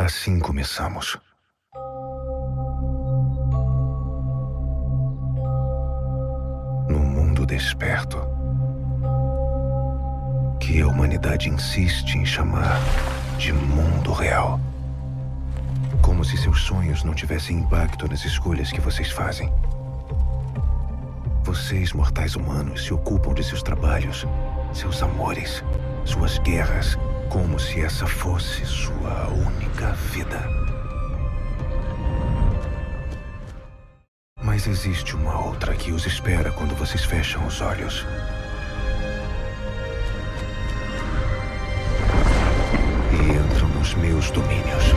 Assim começamos. No mundo desperto, que a humanidade insiste em chamar de mundo real. Como se seus sonhos não tivessem impacto nas escolhas que vocês fazem. Vocês, mortais humanos, se ocupam de seus trabalhos, seus amores, suas guerras, como se essa fosse sua única vida. Mas existe uma outra que os espera quando vocês fecham os olhos. E entram nos meus domínios.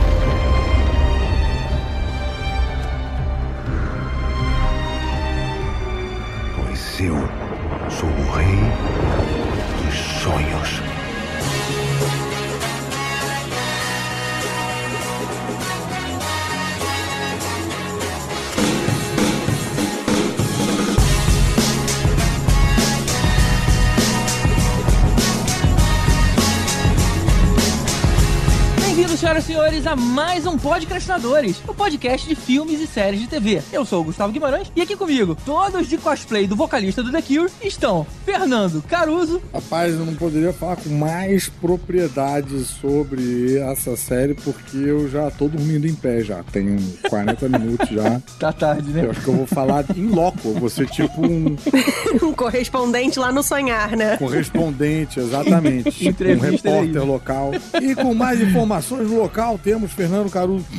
A mais um Podcastinadores, o podcast de filmes e séries de TV. Eu sou o Gustavo Guimarães e aqui comigo, todos de cosplay do vocalista do The Cure, estão Fernando Caruso, Rapaz, eu não poderia falar com mais propriedade sobre essa série porque eu já tô dormindo em pé já. Tem uns 40 minutos já. tá tarde, né? Eu acho que eu vou falar em loco. Ser tipo um um correspondente lá no sonhar, né? correspondente, exatamente. um Entrevista aí, repórter né? local. E com mais informações no local, temos Fernando Caruso.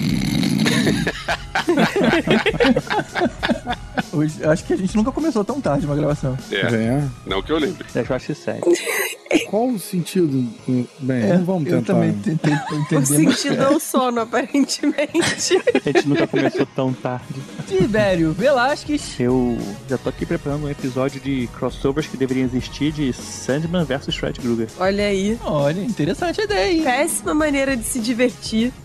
Hoje, acho que a gente nunca começou tão tarde uma gravação. É, Venha. não que eu lembre. Eu acho sério. Qual o sentido? Bem, não vamos É, eu tentar. também tentei O entender. mas- sentido é o sono, aparentemente. A gente nunca começou tão tarde. Tibério Velasquez, Eu já tô aqui preparando um episódio de crossovers que deveriam existir de Sandman vs Fred Krueger. Olha aí. olha, interessante a ideia, hein? Péssima maneira de se divertir.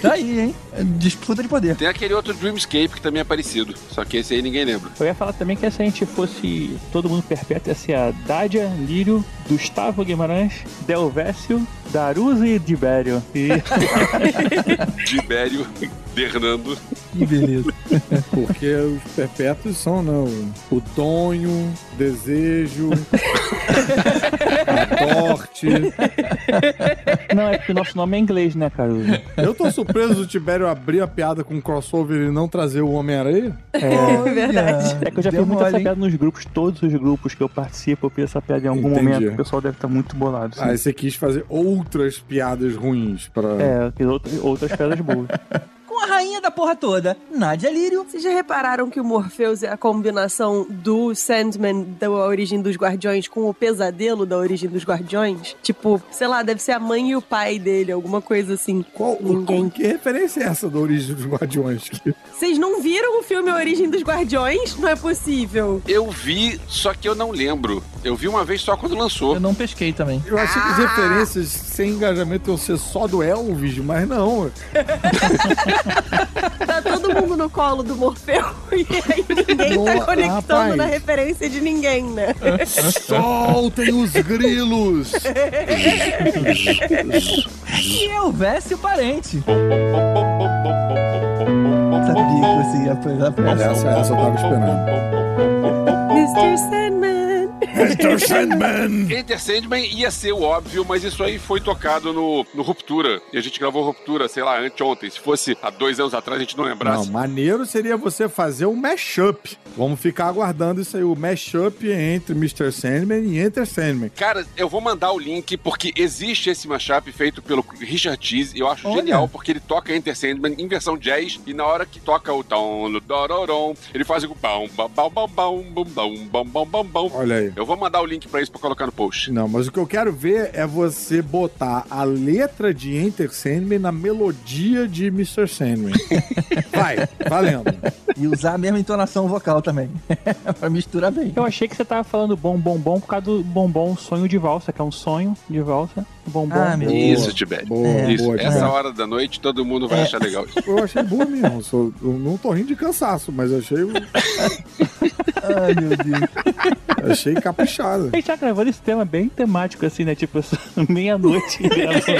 Tá aí, hein? Disputa de poder. Tem aquele outro Dreamscape que também é parecido. Só que esse aí ninguém lembra. Eu ia falar também que se a gente fosse todo mundo perpétuo, ia ser a Dádia, Lírio, Gustavo Guimarães, Delvécio, Daruso e Dibério. E Tibério, Fernando. Que beleza. Porque os perpétuos são, né? O, o Tonho, Desejo, a Torte. não, é porque o nosso nome é inglês, né, Caruso? Eu tô surpreso do Tibério abrir a piada com crossover e não trazer o Homem-Aranha. É verdade. É que eu já Deu fiz muita essa piada nos grupos, todos os grupos que eu participo, eu fiz essa piada em algum Entendi. momento. O pessoal deve estar muito bolado. sim. Aí você quis fazer outras piadas ruins pra. É, eu fiz outras, outras piadas boas. Com a rainha da porra toda, Nádia Lírio. Vocês já repararam que o Morpheus é a combinação do Sandman da origem dos Guardiões com o pesadelo da origem dos Guardiões? Tipo, sei lá, deve ser a mãe e o pai dele, alguma coisa assim. Qual, Ninguém. Que referência é essa da origem dos Guardiões? Vocês não viram o filme Origem dos Guardiões? Não é possível. Eu vi, só que eu não lembro. Eu vi uma vez só quando lançou. Eu não pesquei também. Eu achei que as referências sem engajamento iam ser só do Elvis, mas não. Tá todo mundo no colo do Morfeu e aí ninguém Nossa, tá conectando rapaz. na referência de ninguém, né? Soltem os grilos! E eu Vécio Parente. Sabia que você ia Essa, essa eu tava esperando. Mr. Sandman. Mr. Sandman! Enter Sandman ia ser o óbvio, mas isso aí foi tocado no, no Ruptura. E a gente gravou Ruptura, sei lá, anteontem. Se fosse há dois anos atrás, a gente não Não, lembrasse. maneiro seria você fazer um mashup. Vamos ficar aguardando isso aí, o mashup entre Mr. Sandman e Enter Sandman. Cara, eu vou mandar o link porque existe esse mashup feito pelo Richard Cheese e eu acho Olha. genial porque ele toca Enter Sandman em versão jazz e na hora que toca o tom, ele faz o bam bam bam bam bam bam bam bam bam bam. Olha aí. Eu vou mandar o link pra isso pra colocar no post. Não, mas o que eu quero ver é você botar a letra de Enter Sandman na melodia de Mr. Sandman. Vai, valendo. E usar a mesma entonação vocal também. pra misturar bem. Eu achei que você tava falando bom, bom, bom por causa do bombom sonho de valsa, que é um sonho de valsa. Bombom. Ah, meu. Isso, Tibete. Boa, Isso, boa. essa hora da noite todo mundo vai É. achar legal isso. Eu achei boa mesmo. Sou- eu não tô rindo de cansaço, mas eu achei. Ai, meu Deus. Achei caprichado. A gente tá gravando esse tema bem temático, assim, né? Tipo, meia-noite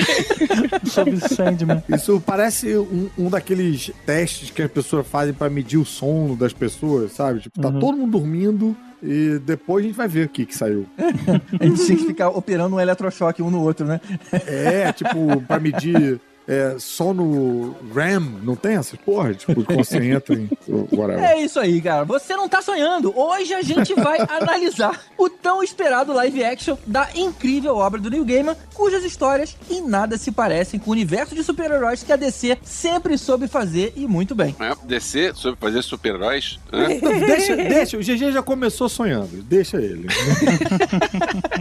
sobre Sandman. Isso parece um, um daqueles testes que as pessoas fazem pra medir o sono das pessoas, sabe? Tipo, tá todo mundo dormindo e depois a gente vai ver o que que saiu. A gente tinha que ficar operando um eletrochoque um no outro, né? É, tipo, pra medir é, sono RAM, não tem essas porra? Tipo, quando você entra em. Whatever. É isso aí, cara. Você não tá sonhando. Hoje a gente vai analisar o tão esperado live action da incrível obra do Neil Gaiman, cujas histórias em nada se parecem com o universo de super-heróis que a DC sempre soube fazer e muito bem. É, descer sobre fazer super-heróis. né? Deixa, deixa, o GG já começou sonhando. Deixa ele.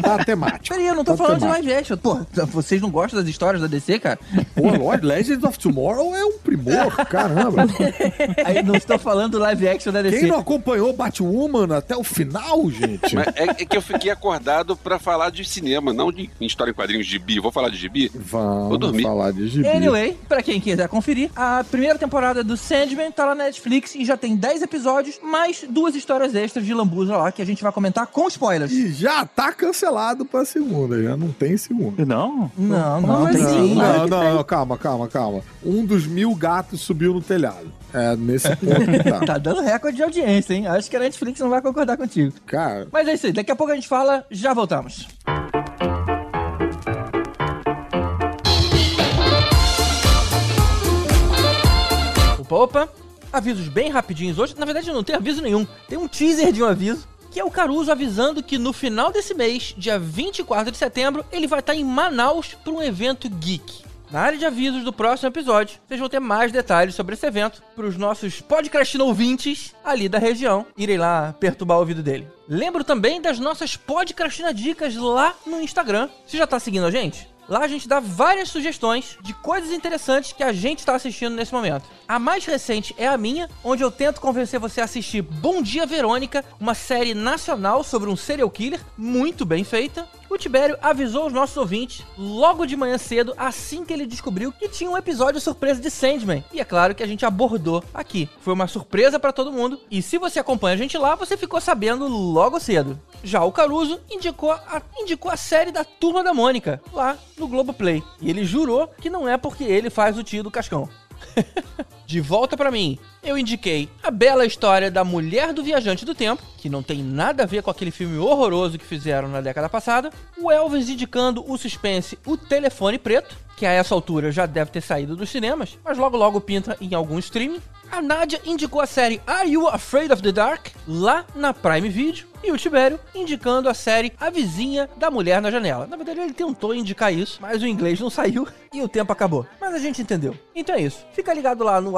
tá temático. Peraí, eu não tô Tá falando de temático. live action. Pô, vocês não gostam das histórias da DC, cara? Pô, Lord, Legends of Tomorrow é um primor, caramba. Aí não estou falando do live action da DC. Quem não acompanhou Batwoman até o final, gente? Mas é, é que eu fiquei acordado pra falar de cinema, não de história em quadrinhos de bi. Vou falar de gibi? Vou Vamos dormir. falar de gibi. Anyway, pra quem quiser conferir, a primeira temporada do Sandman tá lá na Netflix e já tem 10 episódios, mais duas histórias extras de lambuza lá que a gente vai comentar com spoilers. E já tá cancelado pra segunda, já não tem segunda. Não? Não, não, tem assim? sim. Claro Não, que não, tem. não, calma, calma, calma. Um dos mil gatos subiu no telhado. É nesse ponto que tá. Tá dando recorde de audiência, hein? Acho que a Netflix não vai concordar contigo. Cara, Mas é isso aí, daqui a pouco a gente fala, já voltamos. Opa, opa. Avisos bem rapidinhos hoje. Na verdade, não tem aviso nenhum. Tem um teaser de um aviso. Que é o Caruso avisando que no final desse mês, dia 24 de setembro, ele vai estar em Manaus para um evento geek. Na área de avisos do próximo episódio, vocês vão ter mais detalhes sobre esse evento para os nossos podcast ouvintes ali da região irem lá perturbar o ouvido dele. Lembro também das nossas podcastina dicas lá no Instagram. Você já tá seguindo a gente? Lá a gente dá várias sugestões de coisas interessantes que a gente está assistindo nesse momento. A mais recente é a minha, onde eu tento convencer você a assistir Bom Dia Verônica, uma série nacional sobre um serial killer muito bem feita. O Tibério avisou os nossos ouvintes logo de manhã cedo, assim que ele descobriu que tinha um episódio surpresa de Sandman. E é claro que a gente abordou aqui. Foi uma surpresa pra todo mundo. E se você acompanha a gente lá, você ficou sabendo logo cedo. Já o Caruso indicou a, indicou a série da Turma da Mônica, lá no Globoplay. E ele jurou que não é porque ele faz o tio do Cascão. De volta pra mim, eu indiquei a bela história da Mulher do Viajante do Tempo, que não tem nada a ver com aquele filme horroroso que fizeram na década passada. O Elvis indicando o suspense O Telefone Preto, que a essa altura já deve ter saído dos cinemas, mas logo logo pinta em algum streaming. A Nádia indicou a série Are You Afraid of the Dark? lá na Prime Video. E o Tibério indicando a série A Vizinha da Mulher na Janela. Na verdade, ele tentou indicar isso, mas o inglês não saiu e o tempo acabou. Mas a gente entendeu. Então é isso. Fica ligado lá no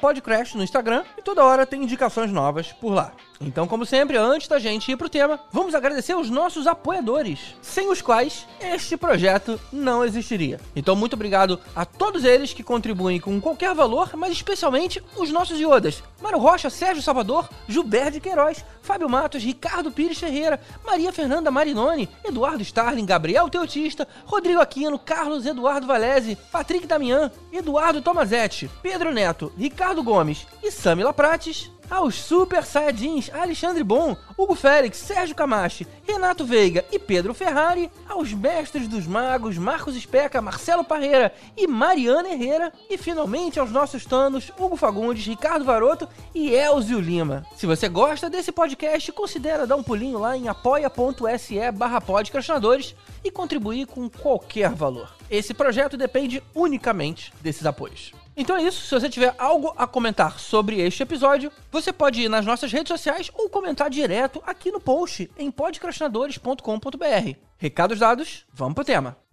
podcast no Instagram e toda hora tem indicações novas por lá. Então, como sempre, antes da gente ir pro tema, vamos agradecer os nossos apoiadores, sem os quais este projeto não existiria. Então, muito obrigado a todos eles que contribuem com qualquer valor, mas especialmente os nossos iodas. Mário Rocha, Sérgio Salvador, Gilberto Queiroz, Fábio Matos, Ricardo Pires Ferreira, Maria Fernanda Marinoni, Eduardo Starling, Gabriel Teotista, Rodrigo Aquino, Carlos Eduardo Valese, Patrick Damian, Eduardo Tomazetti, Pedro Neto, Ricardo Gomes e Samila Prates, aos Super Saiyajins Alexandre Bom, Hugo Félix, Sérgio Camachi, Renato Veiga e Pedro Ferrari, aos Mestres dos Magos Marcos Especa, Marcelo Parreira e Mariana Herrera, e finalmente aos nossos tanos Hugo Fagundes, Ricardo Varoto e Elzio Lima. Se você gosta desse podcast, considere dar um pulinho lá em apoia.se barra e contribuir com qualquer valor. Esse projeto depende unicamente desses apoios. Então é isso, se você tiver algo a comentar sobre este episódio, você pode ir nas nossas redes sociais ou comentar direto aqui no post em podcastinadores.com.br. Recados dados, vamos pro tema.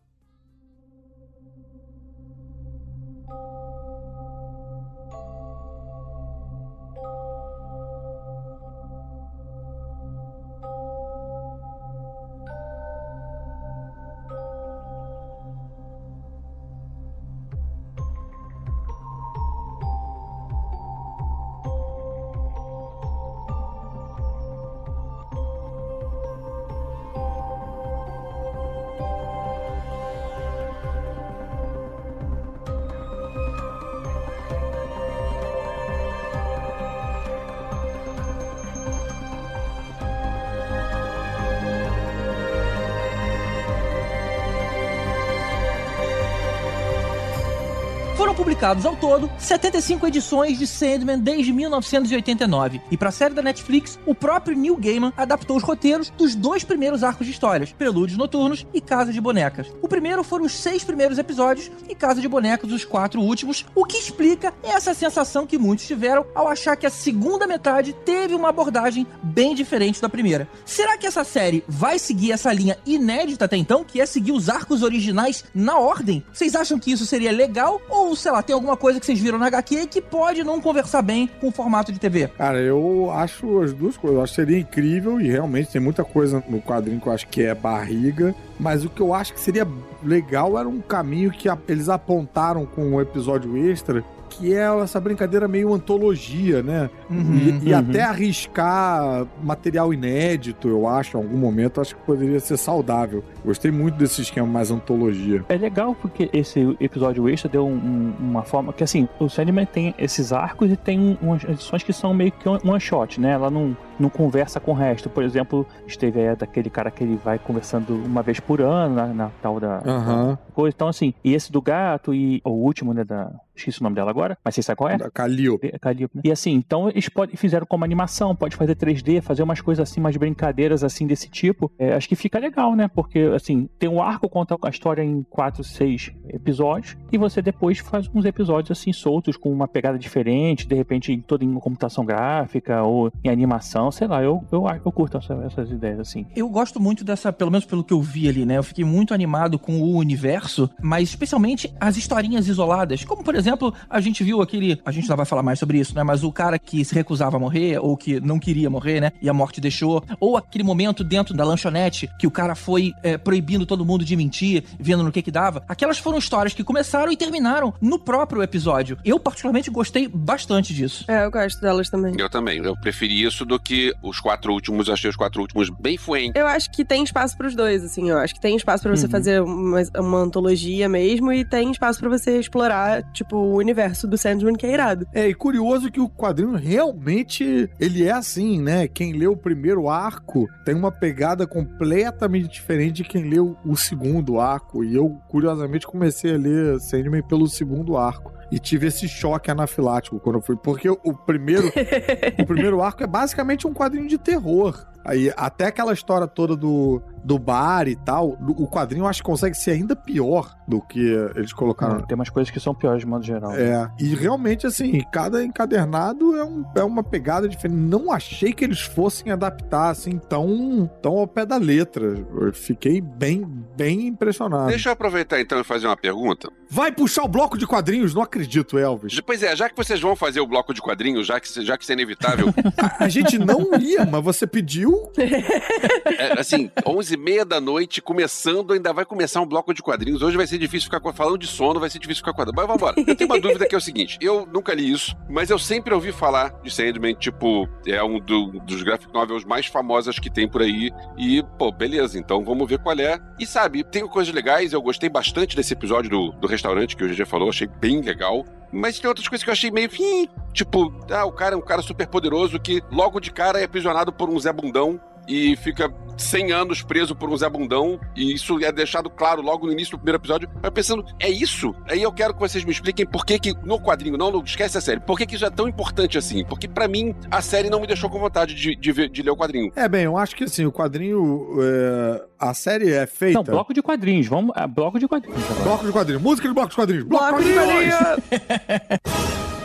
Publicados ao todo 75 edições de Sandman desde 1989. E para a série da Netflix, o próprio Neil Gaiman adaptou os roteiros dos dois primeiros arcos de histórias, Prelúdios Noturnos e Casa de Bonecas. O primeiro foram os seis primeiros episódios e Casa de Bonecas os quatro últimos, o que explica essa sensação que muitos tiveram ao achar que a segunda metade teve uma abordagem bem diferente da primeira. Será que essa série vai seguir essa linha inédita até então, que é seguir os arcos originais na ordem? Vocês acham que isso seria legal? Ou, sei lá, tem alguma coisa que vocês viram na HQ que pode não conversar bem com o formato de TV? Cara, eu acho as duas coisas. Eu acho que seria incrível e realmente tem muita coisa no quadrinho que eu acho que é barriga. Mas o que eu acho que seria legal era um caminho que a- eles apontaram com o episódio extra, que é essa brincadeira meio antologia, né? E, e Uhum. até arriscar material inédito, eu acho, em algum momento, acho que poderia ser saudável. Gostei muito desse esquema mais antologia. É legal porque esse episódio extra deu um- um- uma forma que assim, o Sandman tem esses arcos e tem umas edições que são meio que um one shot, né? Ela não, não conversa com o resto. Por exemplo, esteve aí daquele cara que ele vai conversando uma vez por ano na, na tal da, Aham. coisa. Então, assim, e esse do gato e o último, né, da. Esqueci o nome dela agora, mas vocês sabem qual é? Da Calliope. É, Calliope, né? E assim, então eles podem, fizeram como animação, pode fazer 3D, fazer umas coisas assim, umas brincadeiras assim desse tipo. É, acho que fica legal, né? Porque assim, tem um arco, conta a história em 4, 6 episódios, e você depois faz uns episódios assim soltos, com uma pegada diferente, de repente toda em computação gráfica ou em animação, sei lá, eu, eu, eu curto essa- essas ideias assim. Eu gosto muito dessa, pelo menos pelo que eu vi ali, né? Eu fiquei muito animado com o universo, mas especialmente as historinhas isoladas. Como, por exemplo, a gente viu aquele. A gente já vai falar mais sobre isso, né? Mas o cara que se recusava a morrer, ou que não queria morrer, né? E a morte deixou. Ou aquele momento dentro da lanchonete que o cara foi é, proibindo todo mundo de mentir, vendo no que que dava. Aquelas foram histórias que começaram e terminaram no próprio episódio. Eu, particularmente, gostei bastante disso. É, eu gosto delas também. Eu também. Eu preferi isso do que os quatro últimos. Achei os quatro últimos bem fuentes. Eu acho que tem espaço pros dois, assim. Eu acho que tem espaço pra você Uhum. fazer uma, uma antologia mesmo e tem espaço pra você explorar, tipo, o universo do Sandman, que é irado. É, e curioso que o quadrinho realmente ele é assim, né? Quem lê o primeiro arco tem uma pegada completamente diferente de quem leu o segundo arco. E eu, curiosamente, comecei a ler Sandman pelo segundo arco. E tive esse choque anafilático quando eu fui. Porque o primeiro, o primeiro arco é basicamente um quadrinho de terror. Aí, até aquela história toda do, do bar e tal, o quadrinho eu acho que consegue ser ainda pior do que eles colocaram Tem umas coisas que são piores de modo geral. é, e realmente, assim, cada encadernado é, um- é uma pegada diferente. Não achei que eles fossem adaptar, assim, tão, tão ao pé da letra. Eu fiquei bem, bem impressionado. Deixa eu aproveitar então e fazer uma pergunta. Vai puxar o bloco de quadrinhos? Não acredito, Elvis. Pois é, já que vocês vão fazer o bloco de quadrinhos, já que, já que isso é inevitável, A, a gente não ia, mas você pediu. é, assim, 11 e meia da noite, começando, ainda vai começar um bloco de quadrinhos. Hoje vai ser difícil ficar falando de sono, vai ser difícil ficar quadrinho. Mas vambora. Eu tenho uma dúvida que é o seguinte: eu nunca li isso, mas eu sempre ouvi falar de Sandman, tipo, é um do- dos graphic novels mais famosas que tem por aí. E, pô, beleza, então vamos ver qual é. E sabe, tem coisas legais, eu gostei bastante desse episódio do, do restaurante que o GG falou, achei bem legal. Mas tem outras coisas que eu achei meio. Tipo, ah, o cara é um cara super poderoso que logo de cara é aprisionado por um Zé Bundão e fica 100 anos preso por um Zé Bundão, e isso é deixado claro logo no início do primeiro episódio. Eu pensando, é isso? Aí eu quero que vocês me expliquem por que, que no quadrinho, não, não esquece a série, por que, que isso é tão importante assim? Porque pra mim, a série não me deixou com vontade de, de, ver- de ler o quadrinho. É, bem, eu acho que assim, o quadrinho. é, a série é feita. Não, bloco de quadrinhos. Vamos. ah, bloco de quadrinhos agora. Bloco de quadrinhos. Música de bloco de quadrinhos. Bloco, Bloco de de quadrinhos!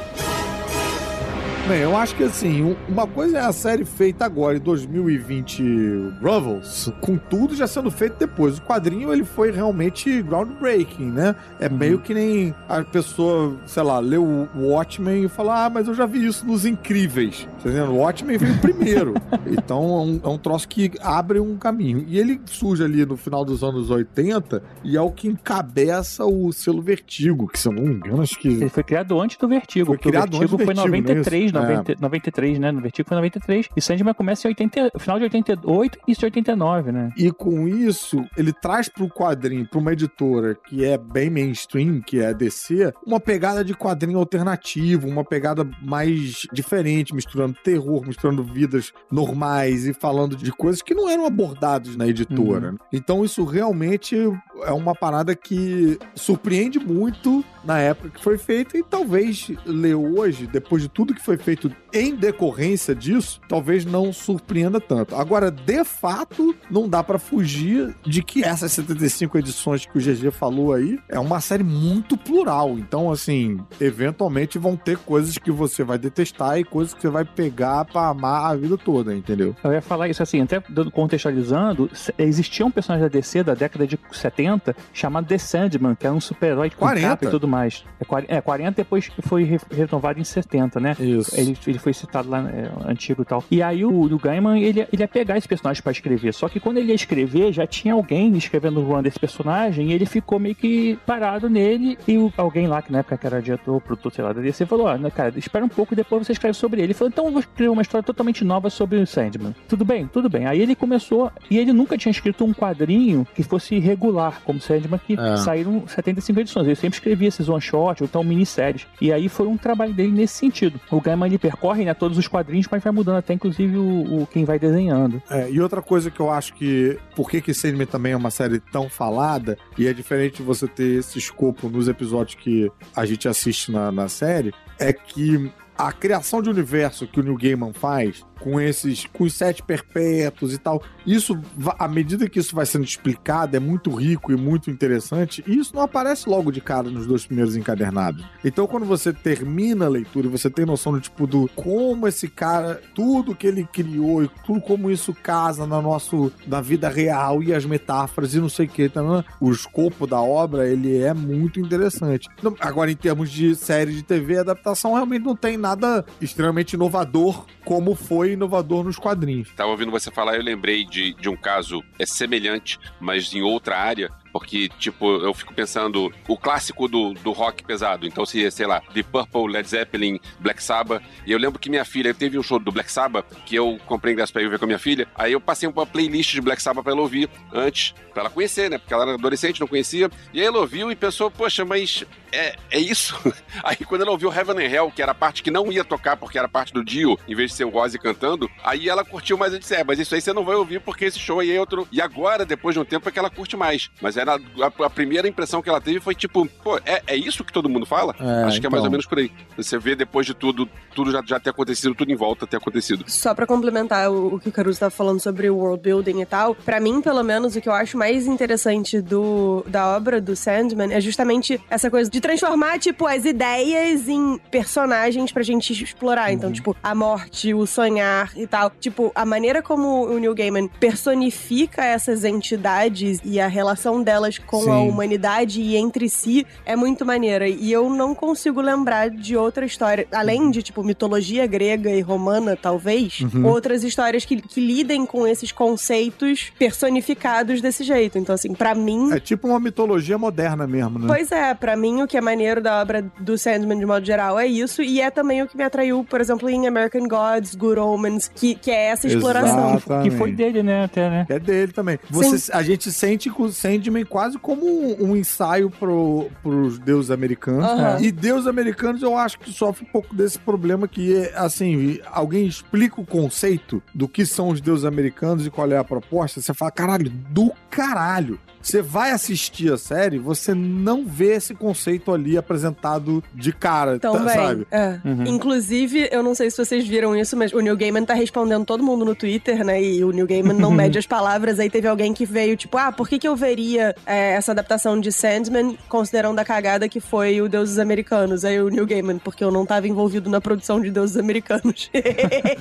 Bem, eu acho que assim, uma coisa é a série feita agora, em 2020, Revels, com tudo já sendo feito depois. O quadrinho, ele foi realmente groundbreaking, né? É uhum. meio que nem a pessoa, sei lá, leu o Watchmen e fala, ah, mas eu já vi isso nos Incríveis. Tá? O Watchmen veio primeiro. então é um, é um troço que abre um caminho. E ele surge ali no final dos anos 80 e é o que encabeça o selo Vertigo, que se eu não me engano, acho que... Ele foi criado antes do Vertigo, foi criado o Vertigo, antes do Vertigo foi em 93, né? 90, 93, é. né? No Vertigo foi 93. E Sandman começa em 80, final de 88 e isso de 89, né? E com isso, ele traz pro quadrinho, pra uma editora que é bem mainstream, que é a DC, uma pegada de quadrinho alternativo, uma pegada mais diferente, misturando terror, misturando vidas normais e falando de coisas que não eram abordadas na editora. Uhum. Então isso realmente é uma parada que surpreende muito na época que foi feita e talvez ler hoje, depois de tudo que foi feito em decorrência disso, talvez não surpreenda tanto. Agora, de fato, não dá pra fugir de que essas 75 edições que o GG falou aí é uma série muito plural. Então, assim, eventualmente vão ter coisas que você vai detestar e coisas que você vai pegar pra amar a vida toda, entendeu? Eu ia falar isso assim, até contextualizando, existia um personagem da DC da década de 70 chamado The Sandman, que era um super-herói com 40. capa e tudo mais. É, 40, é, 40 depois foi re- renovado em 70, né? Isso. Ele, ele foi citado lá, é, antigo e tal. E aí o, o Gaiman, ele, ele ia pegar esse personagem pra escrever. Só que quando ele ia escrever, já tinha alguém escrevendo o run desse personagem e ele ficou meio que parado nele. E o- alguém lá, que na época que era diretor, produtor, sei lá, da DC, falou: Ó, né, cara, espera um pouco e depois você escreve sobre ele. Ele falou: então eu vou escrever uma história totalmente nova sobre o Sandman. Tudo bem, tudo bem. Aí ele começou, e ele nunca tinha escrito um quadrinho que fosse regular, como Sandman, que É. saíram 75 edições. Ele sempre escrevia esses one-shot ou então minisséries. E aí foi um trabalho dele nesse sentido. O Gaiman ele percorre né, todos os quadrinhos, mas vai mudando até inclusive o, o quem vai desenhando. É, e outra coisa que eu acho que. Por que, que Sandman também é uma série tão falada, e é diferente você ter esse escopo nos episódios que a gente assiste na, na série, é que a criação de universo que o New Gaiman faz, com esses. com os sete perpétuos e tal, isso, à medida que isso vai sendo explicado, é muito rico e muito interessante, e isso não aparece logo de cara nos dois primeiros encadernados. Então, quando você termina a leitura você tem noção do tipo do como esse cara, tudo que ele criou e tudo como isso casa na nosso na vida real e as metáforas e não sei o que, tá, né? o escopo da obra, ele é muito interessante. Agora, em termos de série de TV, adaptação realmente não tem nada extremamente inovador como foi inovador nos quadrinhos. Tava ouvindo você falar, eu lembrei de, de um caso é semelhante, mas em outra área. Porque, tipo, eu fico pensando o clássico do, do rock pesado. Então, se, sei lá, The Purple, Led Zeppelin, Black Sabbath. E eu lembro que minha filha teve um show do Black Sabbath que eu comprei ingresso pra ir ver com a minha filha. Aí eu passei uma playlist de Black Sabbath pra ela ouvir antes, pra ela conhecer, né? Porque ela era adolescente, não conhecia. E aí ela ouviu e pensou, poxa, mas é, é isso? Aí quando ela ouviu Heaven and Hell, que era a parte que não ia tocar porque era parte do Dio, em vez de ser o Ozzy cantando, aí ela curtiu mais. Eu disse, é, mas isso aí você não vai ouvir porque esse show aí é outro. E agora, depois de um tempo, é que ela curte mais. Mas era a, a primeira impressão que ela teve foi tipo, pô, é, é isso que todo mundo fala? É, Acho que é mais então. ou menos por aí. Você vê depois de tudo, tudo já, já ter acontecido, tudo em volta ter acontecido. Só pra complementar o, o que o Caruso tava falando sobre o world building e tal, pra mim, pelo menos, o que eu acho mais interessante do, da obra do Sandman é justamente essa coisa de transformar, tipo, as ideias em personagens pra gente explorar. Então, tipo, a morte, o sonhar e tal. Tipo, a maneira como o Neil Gaiman personifica essas entidades e a relação delas com a Sim. humanidade e entre si é muito maneira. E eu não consigo lembrar de outra história, além de, tipo, mitologia grega e romana, talvez, Uhum. outras histórias que, que lidem com esses conceitos personificados desse jeito. Então, assim, pra mim. É tipo uma mitologia moderna mesmo, né? Pois é, pra mim o que é maneiro da obra do Sandman de modo geral é isso, e é também o que me atraiu, por exemplo, em American Gods, Good Omens, que, que é essa exploração. Exatamente. Que foi dele, né, até, né? É dele também. Você, a gente sente com o Sandman quase como um, um ensaio pro, pros deuses americanos. Aham. E deuses americanos eu acho que sofre um pouco desse problema que é, assim, alguém explica o conceito do que são os deuses americanos e qual é a proposta, você fala, caralho, do caralho. Você vai assistir a série, você não vê esse conceito ali apresentado de cara, tá- Também. sabe? É. Uhum. Inclusive, eu não sei se vocês viram isso, mas o Neil Gaiman tá respondendo todo mundo no Twitter, né? E o Neil Gaiman não mede as palavras. Aí teve alguém que veio, tipo, ah, por que, que eu veria é, essa adaptação de Sandman, considerando a cagada que foi o Deuses Americanos? Aí o Neil Gaiman, porque eu não tava envolvido na produção de Deuses Americanos.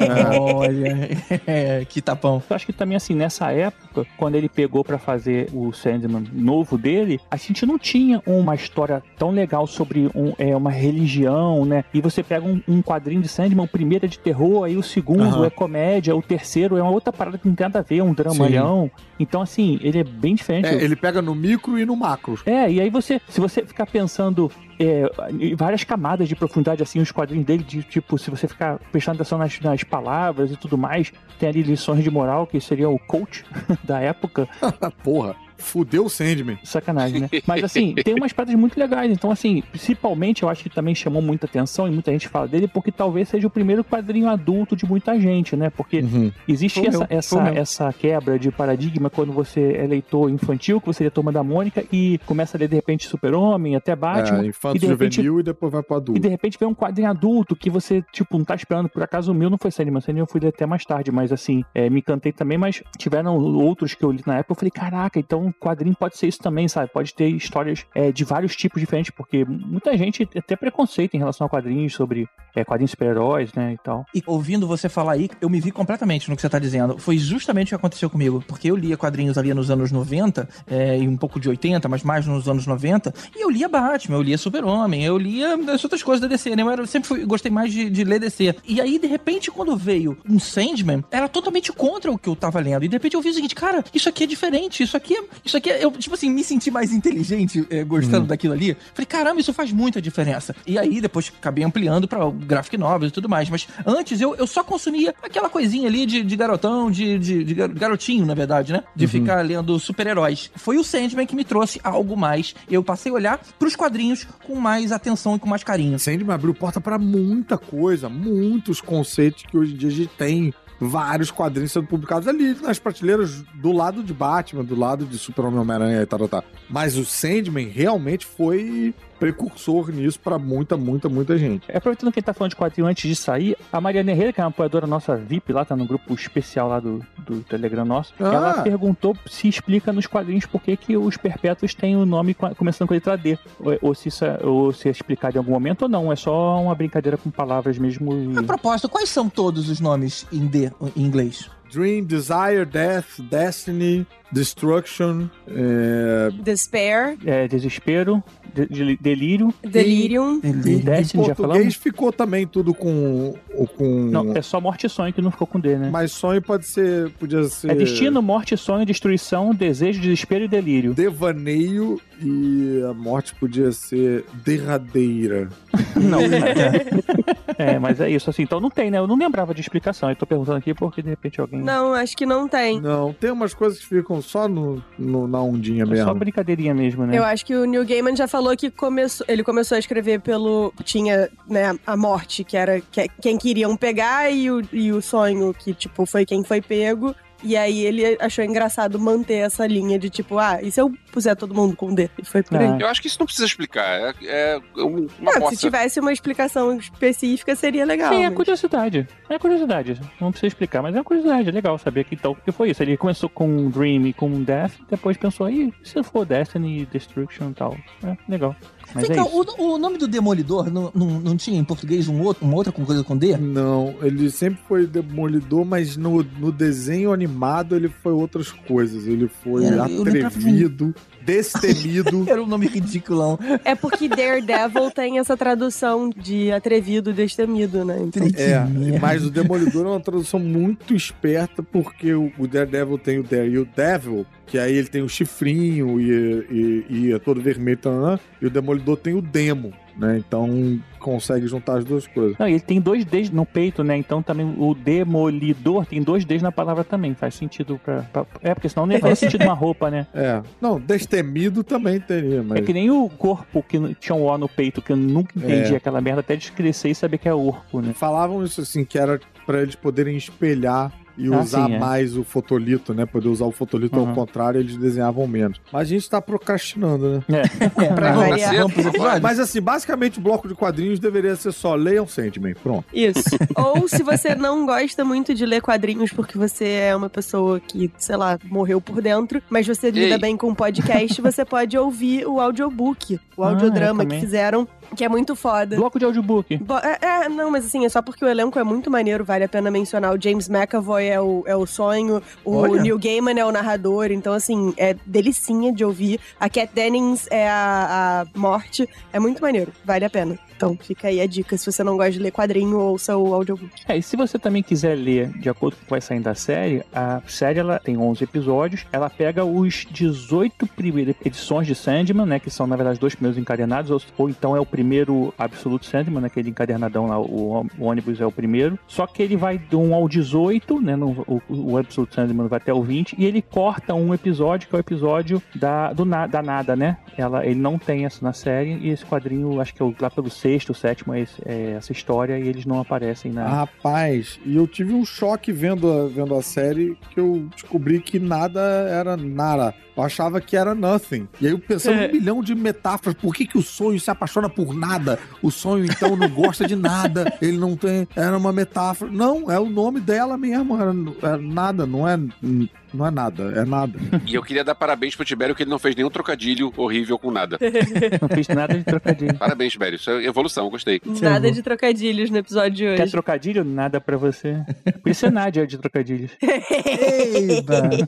Olha, que tapão. Eu acho que também, assim, nessa época, quando ele pegou pra fazer o Sandman, Sandman novo dele, a gente não tinha uma história tão legal sobre um, é, uma religião, né? E você pega um, um quadrinho de Sandman, o primeiro é de terror, aí o segundo Aham. é comédia, o terceiro é uma outra parada que não tem nada a ver, é um dramalhão. Então, assim, ele é bem diferente. É, ele pega no micro e no macro. É, e aí você, se você ficar pensando é, em várias camadas de profundidade, assim, os quadrinhos dele, de, tipo, se você ficar prestando atenção nas, nas palavras e tudo mais, tem ali lições de moral, que seria o coach da época, Porra, fudeu o Sandman. sacanagem, né? Mas assim, tem umas paradas muito legais. Então, assim, principalmente eu acho que também chamou muita atenção e muita gente fala dele, porque talvez seja o primeiro quadrinho adulto de muita gente, né? Porque Uhum. Existe Foi essa, meu, essa, essa quebra de paradigma quando você é leitor infantil, que você lê a Turma da Mônica e começa a ler de repente Super-Homem, até Batman. É, infanto e de repente- juvenil e depois vai pro E adulto. de repente vem um quadrinho adulto que você, tipo, não tá esperando. Por acaso o meu não foi Sandman, Sandman eu fui ler até mais tarde, mas assim, é, me encantei também, mas tiveram outros que eu li na época, eu falei, caraca, então quadrinho pode ser isso também, sabe? Pode ter histórias é, de vários tipos diferentes, porque muita gente tem até preconceito em relação a quadrinhos sobre é, quadrinhos super-heróis, né, e tal. E ouvindo você falar aí, eu me vi completamente no que você tá dizendo. Foi justamente o que aconteceu comigo. Porque eu lia quadrinhos ali nos anos 90, é, e um pouco de 80, mas mais nos anos 90. E eu lia Batman, eu lia Super-Homem, eu lia as outras coisas da DC, né? Eu, era- sempre fui- gostei mais de, de ler DC. E aí, de repente, quando veio um Sandman, era totalmente contra o que eu tava lendo. E de repente eu vi o seguinte, cara, isso aqui é diferente, isso aqui é. Isso aqui é. Eu, tipo assim, me senti mais inteligente é, gostando daquilo ali. Falei, caramba, isso faz muita diferença. E aí, depois acabei ampliando pra graphic novels e tudo mais. Mas antes eu, eu só consumia aquela coisinha ali de, de garotão, de, de, de gar- garotinho, na verdade, né? De ficar lendo super-heróis. Foi o Sandman que me trouxe algo mais. Eu passei a olhar pros quadrinhos com mais atenção e com mais carinho. Sandman abriu porta pra muita coisa, muitos conceitos que hoje em dia a gente tem vários quadrinhos sendo publicados ali nas prateleiras do lado de Batman, do lado de Super-Homem, Homem-Aranha e tal, tal. Mas o Sandman realmente foi precursor nisso pra muita, muita, muita gente. É, Aproveitando que ele tá falando de quadrinho antes de sair, a Mariana Herrera, que é uma apoiadora nossa VIP lá, tá no grupo especial lá do, do Telegram nosso, Ah. ela perguntou se explica nos quadrinhos por que, que os perpétuos têm o nome com a- começando com a letra D. Ou, ou se isso é, ou se é explicado em algum momento ou não. É só uma brincadeira com palavras mesmo. e- A propósito, quais são todos os nomes em D, em inglês? Dream, Desire, Death, Destiny, Destruction, é... Despair, É, desespero, de- de- delírio. Delirium. e, Destiny, em português ficou também tudo com... com... Não, é só morte e sonho que não ficou com D, né? Mas sonho pode ser... Podia ser... É destino, morte, sonho, destruição, desejo, desespero e delírio. Devaneio e a morte podia ser derradeira. Não, é, mas é isso, assim. Então não tem, né? Eu não lembrava de explicação. Eu tô perguntando aqui porque de repente alguém. Não, acho que não tem. Não, tem umas coisas que ficam só no, no- na ondinha É mesmo. só brincadeirinha mesmo, né? Eu acho que o Neil Gaiman já falou que começou, ele começou a escrever pelo. Tinha, né, a morte, que era que- quem queriam pegar, e o, e o sonho, que, tipo, foi quem foi pego. E aí ele achou engraçado manter essa linha de tipo, ah, e se eu puser todo mundo com D? E foi por aí. Ah. Eu acho que isso não precisa explicar. É, é um- uma Não, se amostra. tivesse uma explicação específica, seria legal. Sim, é mas- curiosidade. É curiosidade. Não precisa explicar, mas é uma curiosidade. É legal saber que então que foi isso. Ele começou com Dream e com Death, depois pensou, e se for Destiny, Destruction e tal. É legal. Mas Vem é cá, o, o nome do Demolidor não, não, não tinha em português um outro, uma outra coisa com D? Não, ele sempre foi demolidor, mas no, no desenho animado ele foi outras coisas. Ele foi atrevido, destemido. Era um nome ridiculão. É porque Daredevil tem essa tradução de atrevido, destemido, né? Então, É, mas o Demolidor é uma tradução muito esperta, porque o, Daredevil tem o Dare e o Devil, que aí ele tem o chifrinho e, e, e é todo vermelho, tanã, e o Demolidor tem o Demo, né? Então consegue juntar as duas coisas. Não, ele tem dois Ds no peito, né? Então também o demolidor tem dois Ds na palavra também. Faz sentido pra. pra- É, porque senão não ia fazer sentido uma roupa, né? É, não, destemido também teria, mas. É que nem o corpo que tinha um O no peito, que eu nunca entendi É. aquela merda até de crescer e saber que é orco, né? Falavam isso assim, que era pra eles poderem espelhar e Ah, usar sim, é. mais o fotolito, né? Poder usar o fotolito Uhum. ao contrário, eles desenhavam menos. Mas a gente tá procrastinando, né? É. É, pra Não, mas- assim, basicamente o bloco de quadrinhos deveria ser só leiam Sandman, pronto. Isso. Ou se você não gosta muito de ler quadrinhos porque você é uma pessoa que, sei lá, morreu por dentro, mas você lida Ei. bem com podcast, você pode ouvir o audiobook, o Ah, audiodrama eu que fizeram que é muito foda. Bloco de audiobook. Bo- É, é, não, mas assim, é só porque o elenco é muito maneiro, vale a pena mencionar. O James McAvoy é o, é o sonho, o Olha. Neil Gaiman é o narrador, então assim, é delicinha de ouvir. A Kat Dennings é a, a morte, é muito maneiro, vale a pena. Então fica aí a dica, se você não gosta de ler quadrinho, ouça o audiobook. É, e se você também quiser ler de acordo com o que vai saindo da série, a série ela tem 11 episódios, ela pega os 18 primeiras edições de Sandman, né, que são na verdade dois primeiros encadernados, ou, ou então é o primeiro Absolute Sandman, né, aquele encadernadão lá, o, o ônibus é o primeiro, só que ele vai do 1 ao 18, né, no, o, o Absolute Sandman vai até o 20, e ele corta um episódio, que é o episódio da, do, na- da nada, né, ela, ele não tem isso na série, e esse quadrinho, acho que é o- lá pelo sexto, sétimo, é, esse- é essa história, e eles não aparecem na... Rapaz, e eu tive um choque vendo a, vendo a série que eu descobri que nada era nada. Eu achava que era nothing. E aí eu pensando É. um milhão de metáforas. Por que, que o sonho se apaixona por nada? O sonho, então, não gosta de nada. Ele não tem. Era uma metáfora. Não, é o nome dela mesmo. Era, era nada, não é. Não é nada, é nada. E eu queria dar parabéns pro Tibério que ele não fez nenhum trocadilho horrível com nada. Não fiz nada de trocadilho. Parabéns, Tibério. Isso é evolução, gostei. Nada de trocadilhos no episódio de Quer hoje. trocadilho? Nada pra você. Por isso é Nádia de trocadilhos. Eita!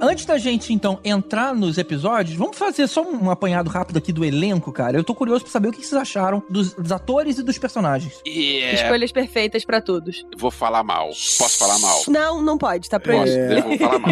Antes da gente, então, entrar nos episódios, vamos fazer só um apanhado rápido aqui do elenco, cara. Eu tô curioso pra saber o que vocês acharam dos, dos atores e dos personagens. É, Escolhas perfeitas pra todos. vou falar mal. Posso falar mal? Não, não pode, tá proibido. Posso, É. vou falar mal.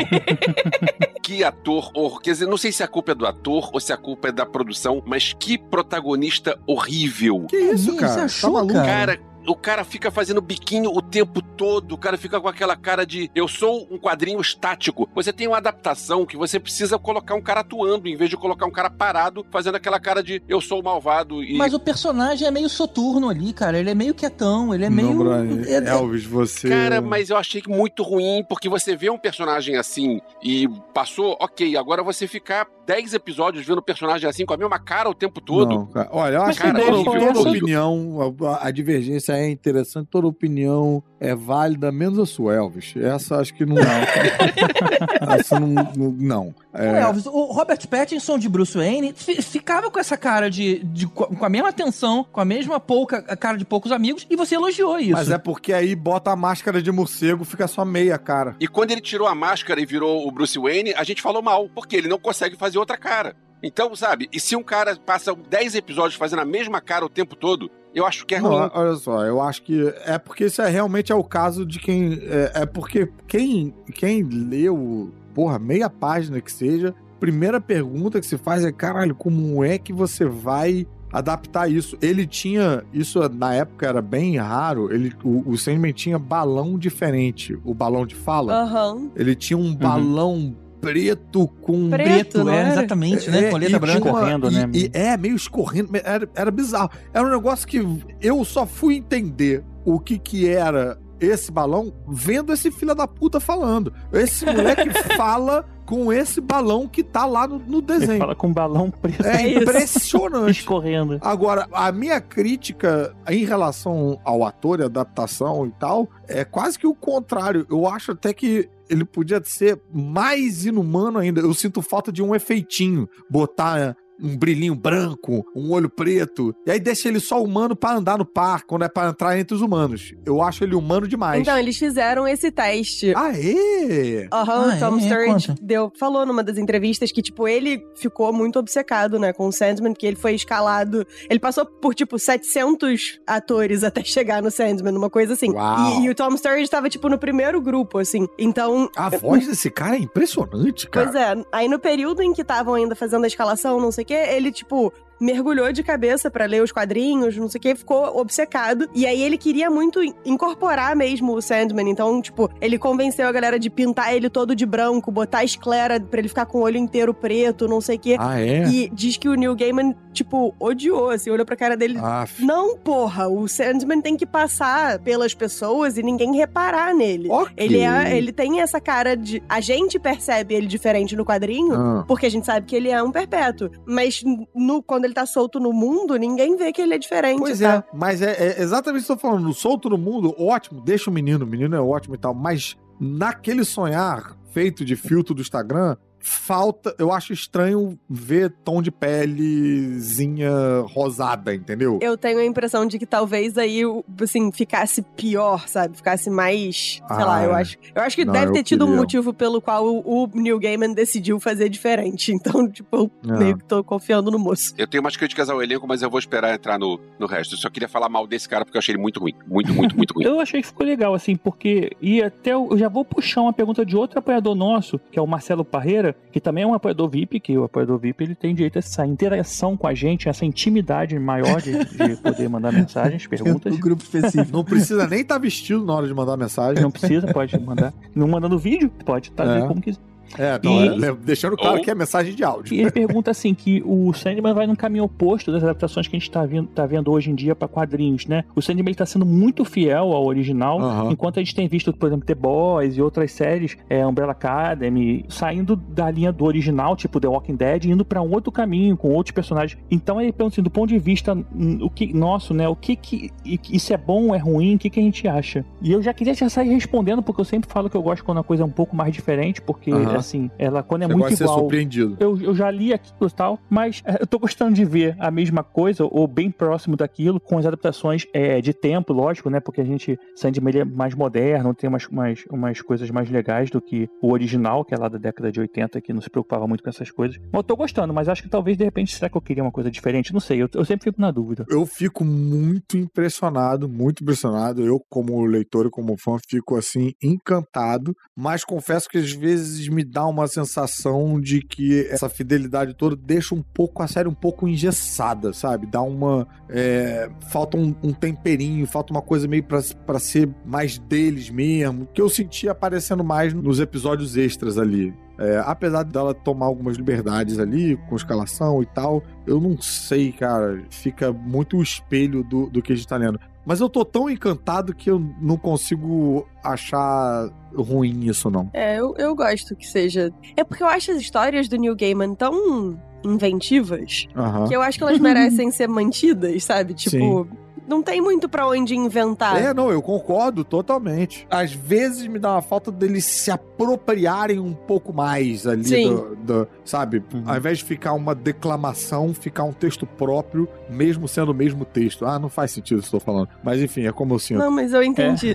que ator, quer dizer, não sei se a culpa é do ator ou se a culpa é da produção, mas que protagonista horrível. Que isso, cara? você achou, tá maluco? cara? Cara, o cara fica fazendo biquinho o tempo todo, o cara fica com aquela cara de eu sou um quadrinho estático. Você tem uma adaptação que você precisa colocar um cara atuando, em vez de colocar um cara parado fazendo aquela cara de eu sou o malvado e. Mas o personagem é meio soturno ali, cara. Ele é meio quietão, ele é meio. Não, Brian. é- Elvis, você. Cara, mas eu achei que muito ruim, porque você vê um personagem assim e passou, ok, agora você ficar 10 episódios vendo o personagem assim com a mesma cara o tempo todo. Não, cara. Olha, eu acho Cara, que toda, opinião, a, a divergência é interessante, toda opinião é válida, menos a sua, Elvis. Essa acho que não. essa não. não, não. É, Elvis, o Robert Pattinson de Bruce Wayne fi- ficava com essa cara de, de- com a mesma atenção, com a mesma pouca a cara de poucos amigos, e você elogiou isso. mas é porque aí bota a máscara de morcego, fica só meia cara. E quando ele tirou a máscara e virou o Bruce Wayne, a gente falou mal, porque ele não consegue fazer outra cara. Então, sabe, e se um cara passa 10 episódios fazendo a mesma cara o tempo todo, eu acho que é Não, ruim. olha só, eu acho que é porque isso é realmente é o caso de quem. É, é porque quem, quem leu, porra, meia página que seja, primeira pergunta que se faz é: caralho, como é que você vai adaptar isso? Ele tinha. Isso na época era bem raro. Ele, o, o Sandman tinha balão diferente. O balão de fala. Aham. Ele tinha um balão preto com. Preto, preto, é, exatamente, né? Com a letra e branca. uma- Escorrendo, e- né? e- é, meio escorrendo. Era, era bizarro. Era um negócio que eu só fui entender o que que era esse balão vendo esse filho da puta falando. Esse moleque fala com esse balão que tá lá no, no Ele desenho. fala com um balão preto É impressionante. escorrendo. Agora, a minha crítica em relação ao ator e adaptação e tal é quase que o contrário. Eu acho até que ele podia ser mais inumano ainda. Eu sinto falta de um efeitinho. Botar um brilhinho branco, um olho preto, e aí deixa ele só humano pra andar no par, quando é pra entrar entre os humanos. Eu acho ele humano demais. Então, eles fizeram esse teste. Aê! Aham, Ah, o Tom é? Sturridge deu, falou numa das entrevistas que, tipo, ele ficou muito obcecado, né, com o Sandman, que ele foi escalado. Ele passou por, tipo, 700 atores até chegar no Sandman, uma coisa assim. Uau. E, e o Tom Sturridge tava, tipo, no primeiro grupo, assim. Então. A voz desse cara é impressionante, cara. Pois é, aí no período em que estavam ainda fazendo a escalação, não sei o quê, ele, tipo, mergulhou de cabeça pra ler os quadrinhos, não sei o quê, ficou obcecado. E aí ele queria muito in- incorporar mesmo o Sandman. Então, tipo, ele convenceu a galera de pintar ele todo de branco, botar a esclera pra ele ficar com o olho inteiro preto, não sei o quê. Ah, é? E diz que o Neil Gaiman, tipo, odiou, assim, olhou pra cara dele. Ah, Não, porra, o Sandman tem que passar pelas pessoas e ninguém reparar nele. ok. Ele, é, ele tem essa cara de. A gente percebe ele diferente no quadrinho, Ah. porque a gente sabe que ele é um perpétuo. Mas no, quando quando ele tá solto no mundo, ninguém vê que ele é diferente. Pois tá? é, mas é, é exatamente isso que eu tô falando. Solto no mundo, ótimo, deixa o menino, o menino é ótimo e tal, mas naquele sonhar feito de filtro do Instagram, falta. Eu acho estranho ver tom de pelezinha rosada, entendeu? Eu tenho a impressão de que talvez aí, o- assim, ficasse pior, sabe? Ficasse mais. Sei Ah, lá, eu é. acho. Eu acho que Não, deve ter tido um queria. motivo pelo qual o, o Neil Gaiman decidiu fazer diferente. Então, tipo, eu É. meio que tô confiando no moço. Eu tenho umas críticas ao elenco, mas eu vou esperar entrar no, no resto. Eu só queria falar mal desse cara porque eu achei ele muito ruim. Muito, muito, muito ruim. Eu achei que ficou legal, assim, porque. E até eu eu já vou puxar uma pergunta de outro apoiador nosso, que é o Marcelo Parreira, que também é um apoiador VIP, que o apoiador VIP ele tem direito a essa interação com a gente, essa intimidade maior de, de poder mandar mensagens, perguntas. O grupo específico. Não precisa nem estar vestido na hora de mandar mensagem. Não precisa, pode mandar. Não mandando vídeo, pode estar É. como quiser. É, não, E- é, deixando claro Ou- que é mensagem de áudio. E ele pergunta assim que o Sandman vai num caminho oposto das adaptações que a gente tá vendo, tá vendo hoje em dia para quadrinhos, né? O Sandman ele tá sendo muito fiel ao original, enquanto a gente tem visto, por exemplo, The Boys e outras séries, é, Umbrella Academy, saindo da linha do original, tipo The Walking Dead, indo para um outro caminho, com outros personagens. Então ele pergunta assim, do ponto de vista hum, o que nosso, né? O que que isso é bom, é ruim, o que que a gente acha? E eu já queria já sair respondendo, porque eu sempre falo que eu gosto quando a coisa é um pouco mais diferente, porque Aham. assim, ela quando é muito de ser igual surpreendido. eu, eu já li aquilo e tal, mas é, eu tô gostando de ver a mesma coisa, ou bem próximo daquilo, com as adaptações é, de tempo, lógico, né? Porque a gente, Sandman é mais moderno, tem umas, umas, umas coisas mais legais do que o original, que é lá da década de 80, que não se preocupava muito com essas coisas. Mas eu tô gostando, mas acho que talvez, de repente, será que eu queria uma coisa diferente? Não sei, eu, eu sempre fico na dúvida. Eu fico muito impressionado, muito impressionado. Eu, como leitor e como fã, fico assim, encantado. Mas confesso que às vezes me dá uma sensação de que essa fidelidade toda deixa um pouco a série um pouco engessada, sabe? Dá uma. é, falta um, um temperinho, falta uma coisa meio pra ser mais deles mesmo. Que eu senti aparecendo mais nos episódios extras ali. É, apesar dela tomar algumas liberdades ali, com escalação e tal, eu não sei, cara. Fica muito o espelho do, do que a gente tá lendo. Mas eu tô tão encantado que eu não consigo achar ruim isso, não. É, eu, eu gosto que seja. É porque eu acho as histórias do Neil Gaiman tão inventivas Aham. que eu acho que elas merecem ser mantidas, sabe? Tipo, não tem muito pra onde inventar. É, não, eu concordo totalmente. Às vezes me dá uma falta deles se apropriarem um pouco mais ali, Sim. do, do- sabe? Ao invés de ficar uma declamação, ficar um texto próprio, mesmo sendo o mesmo texto. Ah, não faz sentido isso que eu tô falando. Mas enfim, é como eu sinto. Não, mas eu entendi.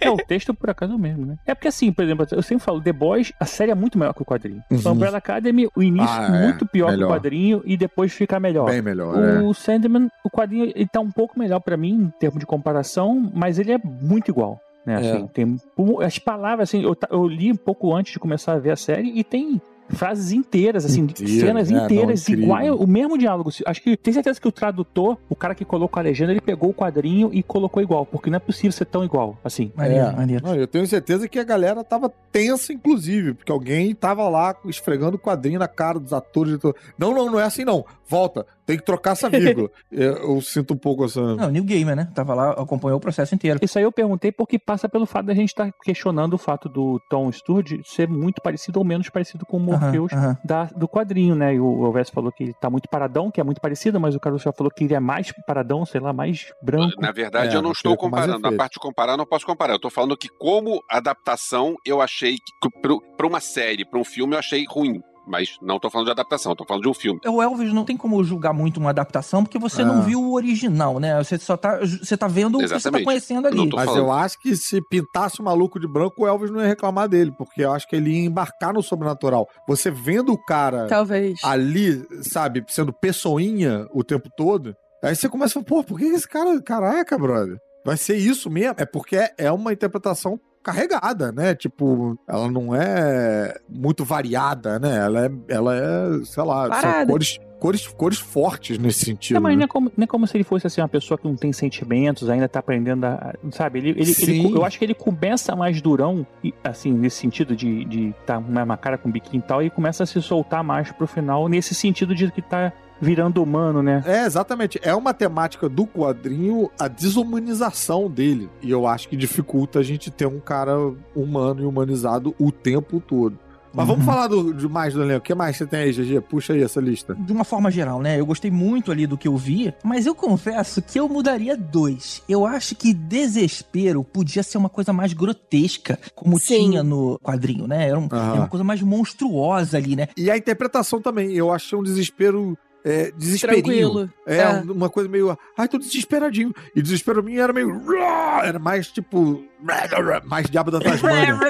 É, o texto por acaso é o mesmo, né? É porque assim, por exemplo, eu sempre falo, The Boys, a série é muito melhor que o quadrinho. Uhum. Umbrella Academy, o início Ah, é. muito pior que Melhor. o quadrinho e depois fica melhor. Bem melhor, é. O Sandman, o quadrinho, ele tá um pouco melhor pra mim em termos de comparação, mas ele é muito igual. Né, É. assim, tem as palavras, assim, eu, eu li um pouco antes de começar a ver a série e tem frases inteiras, assim, Inteira, cenas é, não, inteiras, incrível. igual o mesmo diálogo. Acho que tem certeza que o tradutor, o cara que colocou a legenda, ele pegou o quadrinho e colocou igual, porque não é possível ser tão igual, assim. Maneiro, É. maneiro. Não, eu tenho certeza que a galera tava tensa, inclusive, porque alguém tava lá esfregando o quadrinho na cara dos atores. Não, não, não é assim não. Volta, tem que trocar essa vírgula. eu, eu sinto um pouco essa. Não, New Gamer, né? Tava lá, acompanhou o processo inteiro. Isso aí eu perguntei porque passa pelo fato da gente estar questionando o fato do Tom Sturge ser muito parecido ou menos parecido com o Morpheus Aham, aham. da- do quadrinho, né? E o Elvis falou que ele tá muito paradão, que é muito parecido, mas o Carlos já falou que ele é mais paradão, sei lá, mais branco. Na verdade, É, eu não estou comparando. Na parte de comparar, eu não posso comparar. Eu tô falando que, como adaptação, eu achei que pra uma série, pra um filme, eu achei ruim. Mas não tô falando de adaptação, tô falando de um filme. O Elvis não tem como julgar muito uma adaptação, porque você não Ah. viu o original, né? Você só tá, você tá vendo o que você tá Exatamente. conhecendo ali. não Mas falando. eu acho que se pintasse o maluco de branco, o Elvis não ia reclamar dele, porque eu acho que ele ia embarcar no sobrenatural. Você vendo o cara Talvez. ali, sabe, sendo pessoinha o tempo todo, aí você começa a falar, pô, por que esse cara, caraca, brother, vai ser isso mesmo? É porque é uma interpretação carregada, né? Tipo, ela não é muito variada, né? Ela é, ela é sei lá, são cores, cores, cores fortes nesse sentido. É, mas né? não é, como, não é como se ele fosse assim, uma pessoa que não tem sentimentos, ainda tá aprendendo a. Sabe? Ele, ele, ele- eu acho que ele começa mais durão, e, assim, nesse sentido de, de tá uma cara com biquinho e tal, e começa a se soltar mais pro final, nesse sentido de que tá virando humano, né? É, exatamente. É uma temática do quadrinho a desumanização dele. E eu acho que dificulta a gente ter um cara humano e humanizado o tempo todo. Mas vamos falar do, de mais do elenco. O que mais você tem aí, GG? Puxa aí essa lista. De uma forma geral, né? Eu gostei muito ali do que eu vi, mas eu confesso que eu mudaria dois. Eu acho que desespero podia ser uma coisa mais grotesca, como Sim. tinha no quadrinho, né? Era, um- era uma coisa mais monstruosa ali, né? E a interpretação também. Eu achei um desespero. É, desesperinho. É, É. uma coisa meio. Ai, tô desesperadinho. E desespero minha era meio. Era mais tipo. Mais diabo da Tasmânia.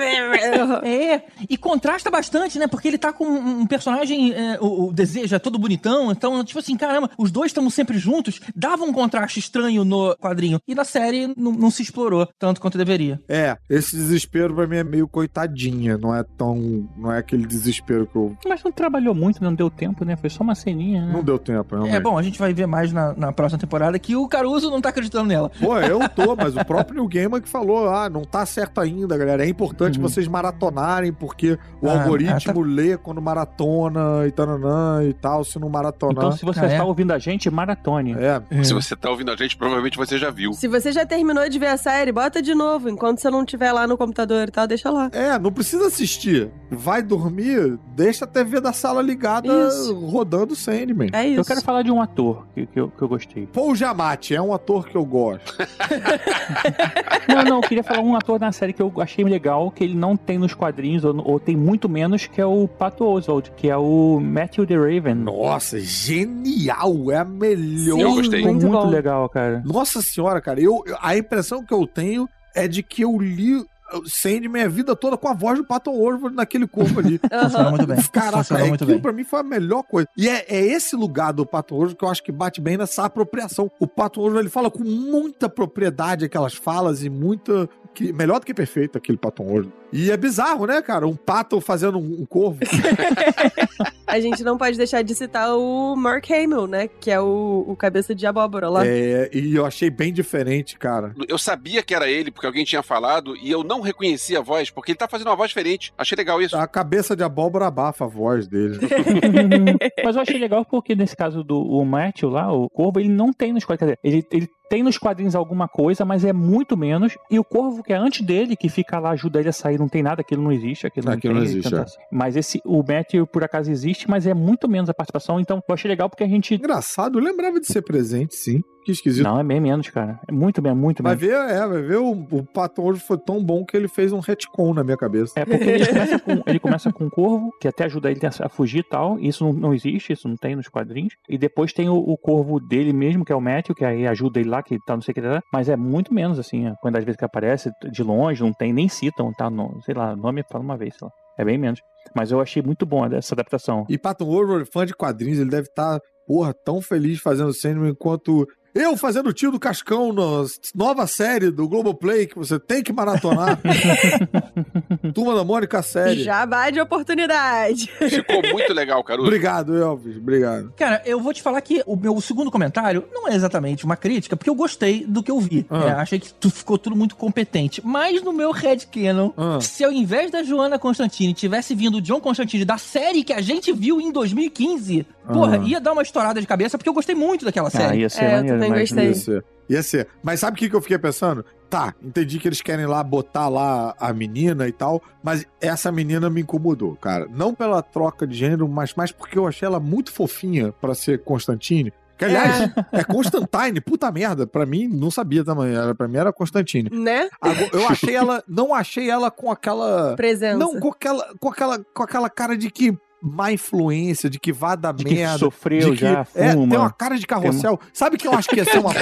É, e contrasta bastante, né? Porque ele tá com um personagem, é, o, o desejo é todo bonitão, então, tipo assim, caramba, os dois estamos sempre juntos, dava um contraste estranho no quadrinho. E na série não, não se explorou tanto quanto deveria. É, esse desespero pra mim é meio coitadinha. Não é tão. Não é aquele desespero que eu. Mas não trabalhou muito, não deu tempo, né? Foi só uma ceninha, né? Não deu tempo, realmente. É bom, a gente vai ver mais na, na próxima temporada que o Caruso não tá acreditando nela. Pô, eu tô, mas o próprio New Gamer que falou, ah, não tá certo ainda, galera. É importante Uhum. vocês maratonarem, porque o Ah, algoritmo lê quando maratona e tananã e tal, se não maratonar. Então, se você Ah, é? está ouvindo a gente, maratone. É, Se você tá ouvindo a gente, provavelmente você já viu. Se você já terminou de ver a série, bota de novo. Enquanto você não estiver lá no computador e tal, deixa lá. é, não precisa assistir. Vai dormir, deixa a TV da sala ligada Isso. rodando Sandman. É isso. Eu quero falar de um ator que, que, eu, que eu gostei. Paul Giamatti é um ator que eu gosto. Não, não, eu queria falar um ator na série que eu achei legal, que ele não tem nos quadrinhos, ou, ou tem muito menos, que é o Pato Oswald, que é o Matthew the Raven. Nossa, genial! É a melhor. Eu gostei. Muito muito legal, cara. Nossa senhora, cara, eu, a impressão que eu tenho é de que eu li Sandman a vida toda com a voz do Patton Oswalt naquele corpo ali. Funcionou muito bem. Caraca, Funcionou é, muito aquilo bem. pra mim foi a melhor coisa. E é, é esse lugar do Patton Oswalt que eu acho que bate bem nessa apropriação. O Patton Oswalt, ele fala com muita propriedade aquelas falas e muita... Que, melhor do que perfeito aquele Patton Oswalt. E é bizarro, né, cara? Um pato fazendo um, um corvo. A gente não pode deixar de citar o Mark Hamill, né? Que é o, o cabeça de abóbora lá. É, e eu achei bem diferente, cara. Eu sabia que era ele, porque alguém tinha falado, e eu não reconheci a voz, porque ele tá fazendo uma voz diferente. Achei legal isso. A cabeça de abóbora abafa a voz dele. Mas eu achei legal porque nesse caso do o Matthew lá, o Corvo, ele não tem nos quadrinhos. Quer dizer, ele, ele tem nos quadrinhos alguma coisa, mas é muito menos. E o Corvo, que é antes dele, que fica lá, ajuda ele a sair, não tem nada, aquilo não existe. Aquilo não, Aquilo tem, não existe, é. assim. Mas esse, o Matthew, por acaso, existe, mas é muito menos a participação. Então, eu achei legal porque a gente. Engraçado, eu lembrava de ser presente, sim. Que esquisito. Não, é bem menos, cara. É muito bem, muito Vai menos. ver, é, vai ver, o, o Patton hoje foi tão bom que ele fez um retcon na minha cabeça. É porque ele começa, com, ele começa com um corvo, que até ajuda ele a, fugir e tal. Isso não, não existe, isso não tem nos quadrinhos. E depois tem o, o corvo dele mesmo, que é o Matthew, que aí ajuda ele lá, que tá não sei o que lá. Mas é muito menos, assim, a quantidade de vezes que aparece, de longe, não tem, nem citam, tá? No, sei lá, nome fala uma vez, sei lá. É bem menos. Mas eu achei muito bom essa adaptação. E Patton Oswalt, fã de quadrinhos, ele deve estar, porra, tão feliz fazendo Sandman quanto eu fazendo o tio do Cascão na nova série do Globoplay que você tem que maratonar. Turma da Mônica série. Jabá de oportunidade. Ficou muito legal, Caruso. Obrigado, Elvis. Obrigado. Cara, eu vou te falar que o meu segundo comentário não é exatamente uma crítica, porque eu gostei do que eu vi. Ah. É, achei que tu ficou tudo muito competente. Mas no meu headcanon, Ah. se ao invés da Joana Constantine tivesse vindo o John Constantine da série que a gente viu em 2015, porra, Ah. ia dar uma estourada de cabeça, porque eu gostei muito daquela Ah, série. ia ser É, eu maneiro, também mas- gostei. Ia ser. Ia ser. Mas sabe o que, que eu fiquei pensando? Tá, entendi que eles querem lá botar lá a menina e tal, mas essa menina me incomodou, cara. Não pela troca de gênero, mas mais porque eu achei ela muito fofinha pra ser Constantine. Que, aliás, é, Constantine, puta merda. Pra mim, não sabia também. Era, pra mim era Constantine. Né? Agora, eu achei ela. Não achei ela com aquela. Presença. Não, com aquela, com aquela, com aquela cara de que má influência, de que vá dar De que merda. sofreu de que, já, é, fuma. tem uma cara de carrossel. Sabe que eu acho que ia ser uma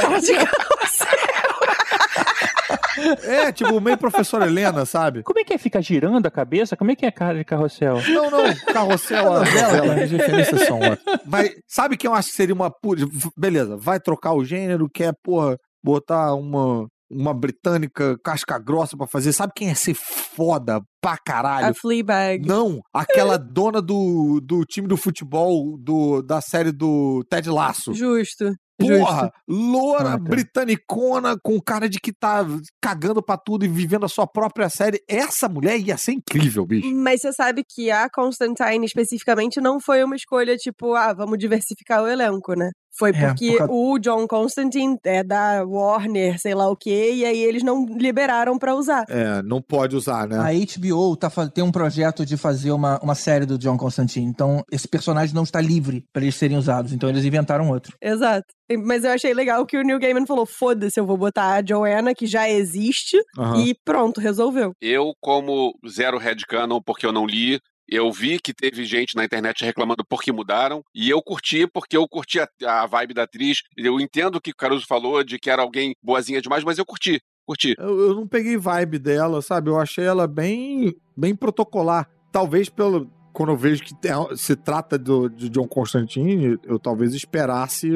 É, tipo, meio professora Helena, sabe? Como é que é? Fica girando a cabeça? Como é que é a cara de carrossel? Não, não, carrossel, a novela, as referências são ótimas. Mas sabe que eu acho que seria uma. Beleza, vai trocar o gênero, quer, porra, botar uma. Uma britânica casca grossa pra fazer. Sabe quem ia ser foda pra caralho? A Fleabag. Não, aquela dona do, do time do futebol do, da série do Ted Lasso. Justo. Porra, Justo. loura, Ah, tá. britanicona, com cara de que tá cagando pra tudo e vivendo a sua própria série. Essa mulher ia ser incrível, bicho. Mas você sabe que a Constantine especificamente não foi uma escolha tipo, ah, vamos diversificar o elenco, né? Foi É, porque por causa- o John Constantine é da Warner, sei lá o quê, e aí eles não liberaram pra usar. É, não pode usar, né? A HBO tá, tem um projeto de fazer uma, uma série do John Constantine. Então, esse personagem não está livre pra eles serem usados. Então, eles inventaram outro. Exato. Mas eu achei legal que o Neil Gaiman falou: foda-se, eu vou botar a Joanna, que já existe, Aham. e pronto, resolveu. Eu, como zero headcanon, porque eu não li, eu vi que teve gente na internet reclamando porque mudaram, e eu curti porque eu curti a, a vibe da atriz. Eu entendo o que o Caruso falou de que era alguém boazinha demais, mas eu curti, curti. Eu, eu não peguei vibe dela, sabe? Eu achei ela bem, bem protocolar. Talvez pelo. Quando eu vejo que se trata do, de John Constantine, eu talvez esperasse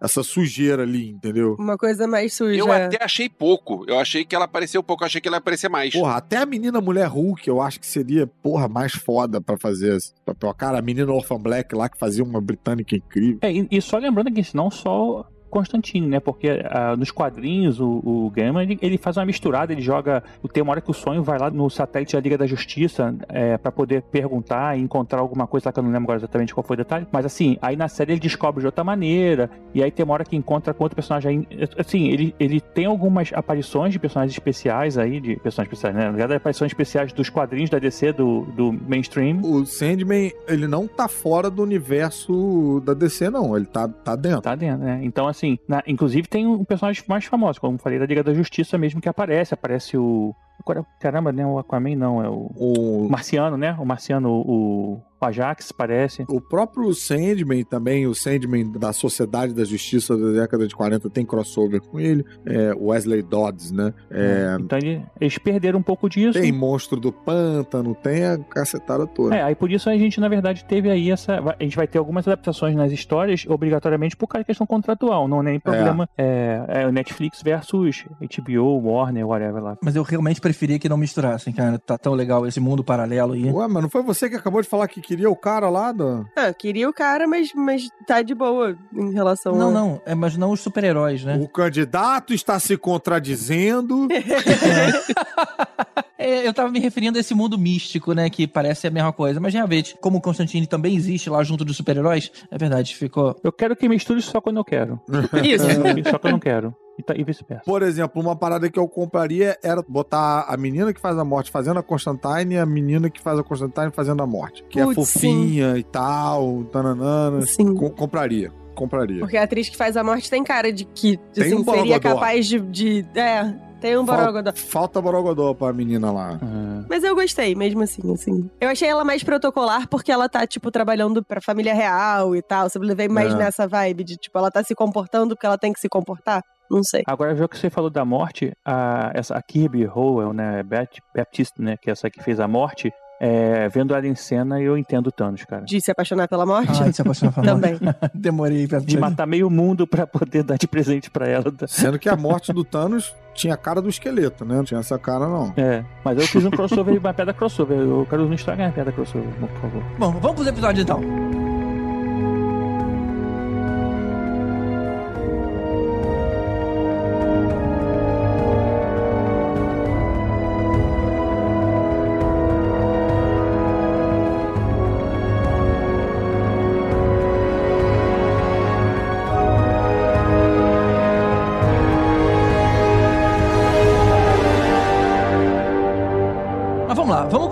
essa sujeira ali, entendeu? Uma coisa mais suja. Eu até achei pouco. Eu achei que ela apareceu pouco, eu achei que ela ia aparecer mais. Porra, até a menina mulher Hulk, eu acho que seria, porra, mais foda pra fazer esse papel. Cara, a menina Orphan Black lá que fazia uma britânica incrível. É, e, e só lembrando que não só Constantine, né? Porque ah, nos quadrinhos o, o Gaiman ele, ele faz uma misturada, ele joga. Tem uma hora que o sonho vai lá no satélite da Liga da Justiça é, para poder perguntar e encontrar alguma coisa lá que eu não lembro agora exatamente qual foi o detalhe. Mas assim, aí na série ele descobre de outra maneira. E aí tem uma hora que encontra com outro personagem. Aí, assim, ele, ele tem algumas aparições de personagens especiais aí, de personagens especiais, né? Na verdade, aparições especiais dos quadrinhos da DC, do, do mainstream. O Sandman, ele não tá fora do universo da DC, não. Ele tá, tá dentro. Tá dentro, né? Então, assim, na- inclusive tem um personagem mais famoso, como eu falei, da Liga da Justiça mesmo que aparece. Aparece o. agora, Caramba, né? O Aquaman não, é. O, O Marciano, né? O Marciano, o, o Ajax, parece. o próprio Sandman também, o Sandman da Sociedade da Justiça da década de 40 tem crossover com ele. É, Wesley Dodds, né? É, Então ele- eles perderam um pouco disso. tem Monstro do Pântano, tem a cacetada toda. É, aí por isso a gente, na verdade, teve aí essa. A gente vai ter algumas adaptações nas histórias, obrigatoriamente, por causa da questão contratual. Não é nem problema. É, é o Netflix versus HBO, Warner, whatever lá. Mas eu realmente preferia que não misturassem, cara. Tá tão legal esse mundo paralelo aí. Ué, mas não foi você que acabou de falar que queria o cara lá do... Ah, queria o cara, mas, mas tá de boa em relação Não, a... não. É, mas não os super-heróis, né? O candidato está se contradizendo. É, eu tava me referindo a esse mundo místico, né? Que parece a mesma coisa. Mas realmente, como o Constantine também existe lá junto dos super-heróis, é verdade, ficou. Eu quero que misture só quando eu quero. Isso. só que eu não quero. E, tá- e vice-versa. Por exemplo, uma parada que eu compraria era botar a menina que faz a morte fazendo a Constantine e a menina que faz a Constantine fazendo a morte. Que é Putz, fofinha e tal, tananana. Sim. Com- compraria. Compraria. Porque a atriz que faz a morte tem cara de que Tem assim, um seria capaz de, de. É, tem um borogodó. Falta borogodó pra menina lá. Ah, Mas eu gostei, mesmo assim, assim. Eu achei ela mais protocolar porque ela tá, tipo, trabalhando pra família real e tal. Eu levei mais É. nessa vibe de, tipo, ela tá se comportando porque ela tem que se comportar. Não sei. Agora, já que você falou da morte, a, essa, a Kirby Howell, né, Bat- Baptiste, né, que é essa que fez a morte, é, vendo ela em cena, eu entendo o Thanos, cara. De se apaixonar pela morte? Ai, se apaixonar pela Também. morte. Demorei pra De matar meio mundo pra poder dar de presente pra ela. Sendo que a morte do Thanos tinha a cara do esqueleto, né? Não tinha essa cara, não. É, mas eu fiz um crossover, uma pedra crossover. Eu quero não estragar a pedra crossover, por favor. Bom, vamos pros episódios então.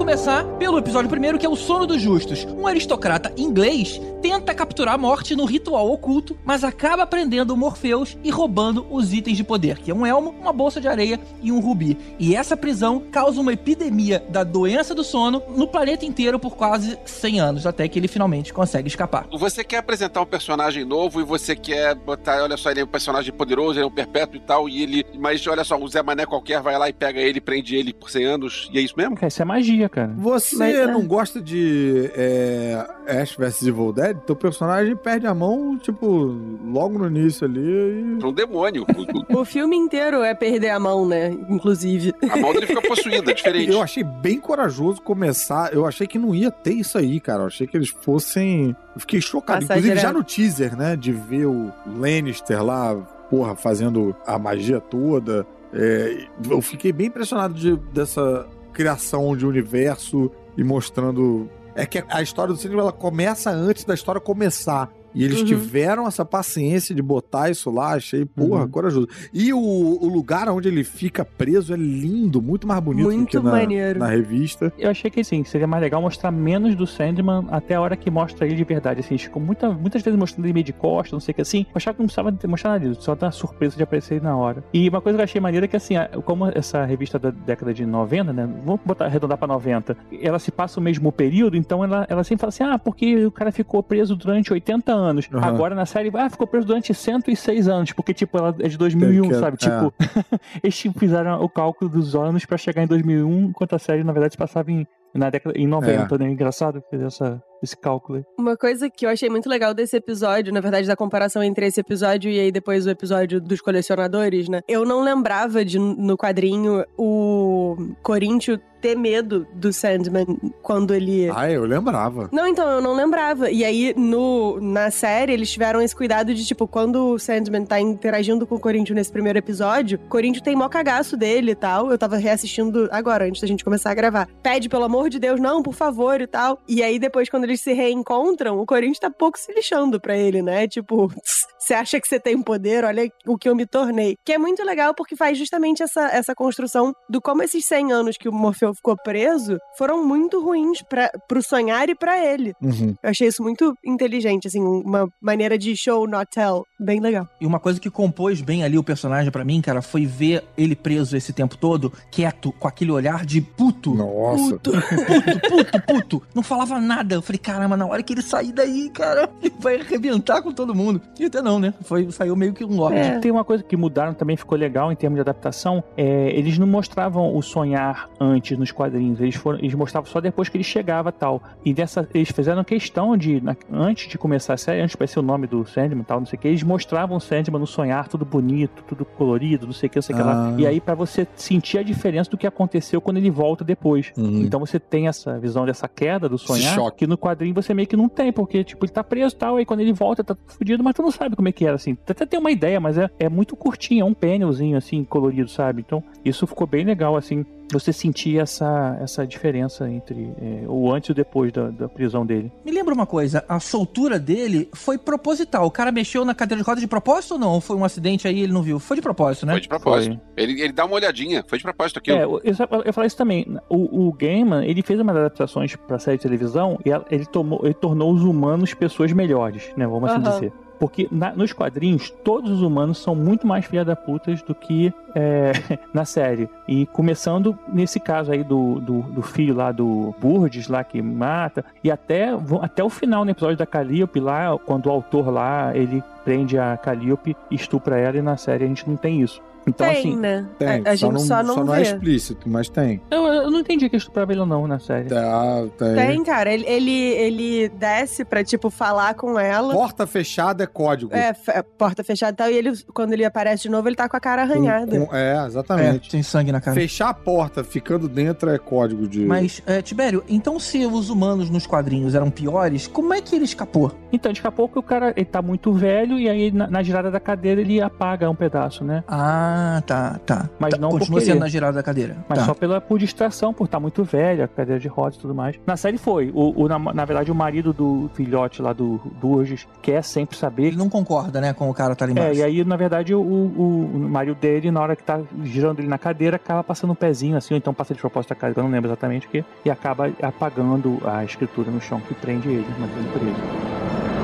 Começar pelo episódio primeiro, que é o Sono dos Justos. Um aristocrata inglês tenta capturar a morte no ritual oculto, mas acaba prendendo o Morpheus e roubando os itens de poder, que é um elmo, uma bolsa de areia e um rubi. E essa prisão causa uma epidemia da doença do sono no planeta inteiro por quase 100 anos, até que ele finalmente consegue escapar. Você quer apresentar um personagem novo e você quer botar, olha só, ele é um personagem poderoso, ele é um perpétuo e tal, e ele. Mas olha só, o Zé Mané qualquer vai lá e pega ele, prende ele por 100 anos, e é isso mesmo? Cara, isso é magia, cara. Você Mas, é. não gosta de é, Ash vs Evil Dead? Teu personagem perde a mão, tipo, logo no início ali. E... É um demônio. O- O filme inteiro é perder a mão, né? Inclusive. A mão dele fica possuída, é diferente. Eu achei bem corajoso começar. Eu achei que não ia ter isso aí, cara. Eu achei que eles fossem. Eu fiquei chocado. Passar Inclusive, já direto. no teaser, né? De ver o Lannister lá, porra, fazendo a magia toda. É, eu fiquei bem impressionado de, dessa criação de universo e mostrando. É que a história do cinema ela começa antes da história começar. E eles Uhum. tiveram essa paciência de botar isso lá, achei, porra, Uhum. corajoso. E o, o lugar onde ele fica preso é lindo, muito mais bonito do Muito que na, maneiro. na revista. Eu achei que sim, seria mais legal mostrar menos do Sandman até a hora que mostra ele de verdade. Assim, ficou muita, muitas vezes mostrando ele meio de costa, não sei o que assim. Eu achava que não precisava ter mostrado nada disso, só dar surpresa de aparecer ele na hora. E uma coisa que eu achei maneira é que, assim, como essa revista da década de 90, né? Vamos botar, arredondar pra 90, ela se passa o mesmo período, então ela, ela sempre fala assim: ah, porque o cara ficou preso durante 80 anos. Aham. Agora na série, ah, ficou preso durante 106 anos, porque, tipo, ela é de 2001, É que é- sabe? Tipo, eles tipo, fizeram o cálculo dos anos pra chegar em 2001, enquanto a série, na verdade, se passava em, na década, em 90, né? Engraçado fazer essa, esse cálculo aí. Uma coisa que eu achei muito legal desse episódio, na verdade, da comparação entre esse episódio e aí depois o episódio dos colecionadores, né? Eu não lembrava de no quadrinho o Corinthians ter medo do Sandman quando ele. Ah, eu lembrava. Não, então, eu não lembrava. E aí, no, na série, eles tiveram esse cuidado de, tipo, quando o Sandman tá interagindo com o Corinthians nesse primeiro episódio, o Corinthians tem mó cagaço dele e tal. Eu tava reassistindo agora, antes da gente começar a gravar. Pede, pelo amor de Deus, não, por favor e tal. E aí, depois, quando eles se reencontram, o Corinthians tá pouco se lixando pra ele, né? Tipo, você acha que você tem poder? Olha o que eu me tornei. Que é muito legal porque faz justamente essa, essa construção do como esses 100 anos que o Morfeu ficou preso foram muito ruins pra, pro sonhar e pra ele. Uhum. Eu achei isso muito inteligente, assim, uma maneira de show, not tell. Bem legal. E uma coisa que compôs bem ali o personagem pra mim, cara, foi ver ele preso esse tempo todo, quieto, com aquele olhar de puto. Nossa. Puto, puto, puto, puto. Não falava nada. Eu falei, caramba, na hora que ele sair daí, cara, ele vai arrebentar com todo mundo. E até não, né? Foi, saiu meio que um lorde. É. Tem uma coisa que mudaram também, ficou legal em termos de adaptação. É, eles não mostravam o sonhar antes nos quadrinhos. Eles, foram, eles mostravam só depois que ele chegava tal. E dessa, eles fizeram questão de, na- antes de começar a série, antes de aparecer o nome do Sandman e tal, não sei o que, eles mostravam o Sandman no sonhar, tudo bonito, tudo colorido, não sei o que, não sei o que lá. Ah. E aí, pra você sentir a diferença do que aconteceu quando ele volta depois. Uhum. Então você tem essa visão dessa queda do sonhar, que no quadrinho você meio que não tem, porque, tipo, ele tá preso e tal, aí quando ele volta tá fudido, mas tu não sabe como é que era, assim. Tu até tem uma ideia, mas é, é muito curtinho, é um panelzinho, assim, colorido, sabe? Então, isso ficou bem legal, assim, você sentir essa, essa diferença entre é, o antes e o depois da, da prisão dele. Me lembra uma coisa, a soltura dele foi proposital. O cara mexeu na cadeira de rodas de propósito ou não? Ou foi um acidente aí e ele não viu? Foi de propósito, né? Foi de propósito. Ele, ele dá uma olhadinha, foi de propósito aquilo. É, eu, eu, eu falei isso também. O, o Gaiman, ele fez umas adaptações pra série de televisão e ele, tomou, ele tornou os humanos pessoas melhores, né? Vamos assim dizer. Porque na- nos quadrinhos, todos os humanos são muito mais filha da putas do que é, na série. E começando nesse caso aí do, do, do filho lá do Burgess, lá que mata, e até, até o final no episódio da Calliope lá, quando o autor lá, ele prende a Calliope estupra ela, e na série a gente não tem isso. Então, tem, assim, né? Tem, a, a gente só não, é vê. explícito, mas tem. eu, eu não entendi que estuprava ele ou não na série. Tá, tem. Tem, cara. Ele, ele, ele desce pra, tipo, falar com ela. Porta fechada é código. É, porta fechada e tal. E ele, quando ele aparece de novo, ele tá com a cara arranhada. com- é, É, exatamente. tem sangue na cara. Fechar a porta ficando dentro é código de. Mas, é, Tibério, então se os humanos nos quadrinhos eram piores, como é que ele escapou? Então, daqui a pouco o cara ele tá muito velho e aí na, na girada da cadeira ele apaga um pedaço, né? Ah, tá, tá. Mas Tá, não Continua sendo na girada da cadeira. Mas tá. só pela, por distração, por estar muito velho, a cadeira de rodas e tudo mais. Na série foi. O, o- na, na verdade, o marido do filhote lá do Burgess quer sempre saber. Ele não concorda, né, com o cara tá ali É, embaixo. e aí, na verdade, o, o, o marido dele, na hora que tá girando ele na cadeira, acaba passando um pezinho assim, ou então passa de propósito a cadeira, eu não lembro exatamente o que, e acaba apagando a escritura no chão que prende ele, mantendo preso.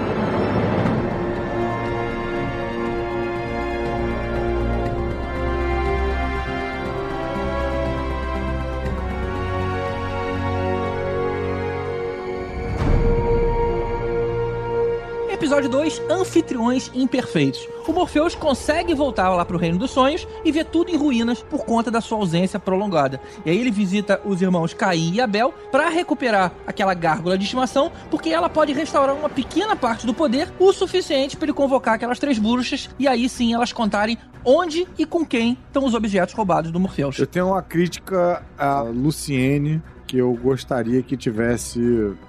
2, Anfitriões Imperfeitos. O Morpheus consegue voltar lá pro Reino dos Sonhos e vê tudo em ruínas por conta da sua ausência prolongada. E aí ele visita os irmãos Caim e Abel para recuperar aquela gárgula de estimação, porque ela pode restaurar uma pequena parte do poder, o suficiente para ele convocar aquelas três bruxas e aí sim elas contarem onde e com quem estão os objetos roubados do Morpheus. Eu tenho uma crítica a Luciene que eu gostaria que tivesse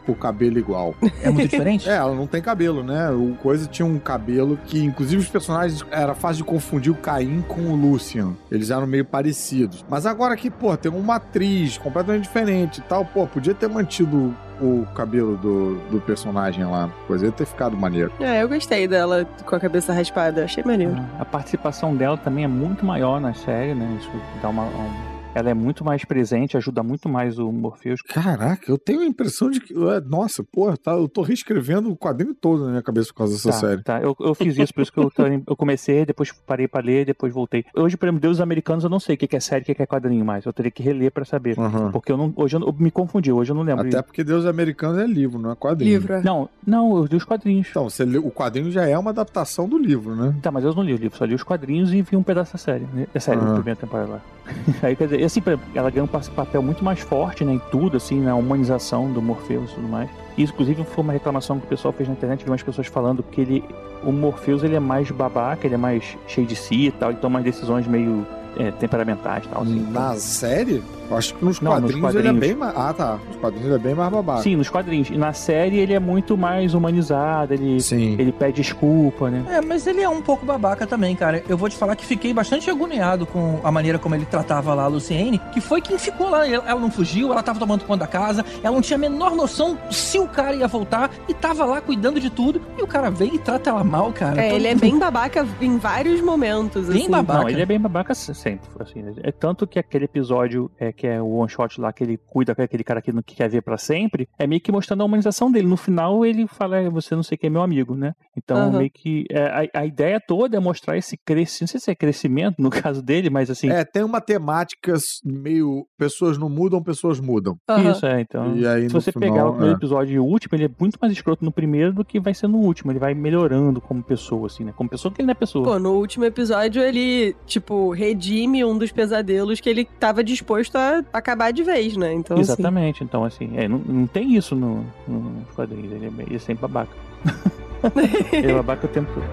o cabelo igual. É muito diferente? É, ela não tem cabelo, né? O Coisa tinha um cabelo que, inclusive, os personagens era fácil de confundir o Caim com o Lucian. Eles eram meio parecidos. Mas agora que, pô, tem uma atriz completamente diferente e tal, pô, podia ter mantido o cabelo do, do personagem lá. Coisa ia ter ficado maneiro. É, eu gostei dela com a cabeça raspada. Achei maneiro. A participação dela também é muito maior na série, né? Isso dá uma. um- Ela é muito mais presente, ajuda muito mais o Morpheus. Caraca, eu tenho a impressão de que. Nossa, porra, tá, eu tô reescrevendo o quadrinho todo na minha cabeça por causa dessa Tá, série. tá. Eu, eu fiz isso, por isso que eu, eu comecei, depois parei pra ler, depois voltei. Hoje, por exemplo, Deus Americanos, eu não sei o que é série, o que é quadrinho mais. Eu teria que reler pra saber. Aham. Porque eu não, hoje eu, eu me confundi, hoje eu não lembro. Até porque Deus Americanos é livro, não é quadrinho. Livro. é. Não, não, eu li os quadrinhos. Então, você o quadrinho já é uma adaptação do livro, né? Tá, mas eu não li o livro, só li os quadrinhos e vi um pedaço da série. Né? É série, Aham. da primeira temporada lá. Aí, quer dizer, assim, ela ganha um pa- papel muito mais forte, né, em tudo, assim, na humanização do Morpheus e tudo mais. E, inclusive, foi uma reclamação que o pessoal fez na internet, vi umas pessoas falando que ele, o Morpheus, ele é mais babaca, ele é mais cheio de si e tal, ele toma umas decisões meio é, temperamentais e tal, assim. Na série? Acho que nos Não, nos quadrinhos, ele é quadrinhos. bem mais. Ah, tá. Nos quadrinhos ele é bem mais babaca. Sim, nos quadrinhos. E na série ele é muito mais humanizado, ele, Sim. ele pede desculpa, né? É, mas ele é um pouco babaca também, cara. Eu vou te falar que fiquei bastante agoniado com a maneira como ele tratava lá a Luciene, que foi quem ficou lá. Ela não fugiu, ela tava tomando conta da casa, ela não tinha a menor noção se o cara ia voltar e tava lá cuidando de tudo. E o cara vem e trata ela mal, cara. É, Todo- ele é bem babaca em vários momentos. Bem assim. babaca. Não, ele é bem babaca se- sempre, assim. né? É tanto que aquele episódio é que é o one shot lá que ele cuida com aquele cara que não que quer ver pra sempre, é meio que mostrando a humanização dele. No final ele fala, "É, você não sei quem é meu amigo, né? Então Aham. meio que é, a, a ideia toda é mostrar esse crescimento, não sei se é crescimento no caso dele, mas assim, É, tem uma temática meio. Pessoas não mudam, pessoas mudam. Aham. isso é, então. E aí, Se no você final, pegar o primeiro é. episódio e o último, ele é muito mais escroto no primeiro do que vai ser no último. Ele vai melhorando como pessoa, assim, né? Como pessoa que ele não é pessoa. Pô, no último episódio ele, tipo, redime um dos pesadelos que ele tava disposto a acabar de vez, né? Então, assim, Exatamente, então assim, é, não, não tem isso no, no, nos quadrinhos, ele é, ele é sempre babaca. ele é babaca o tempo todo.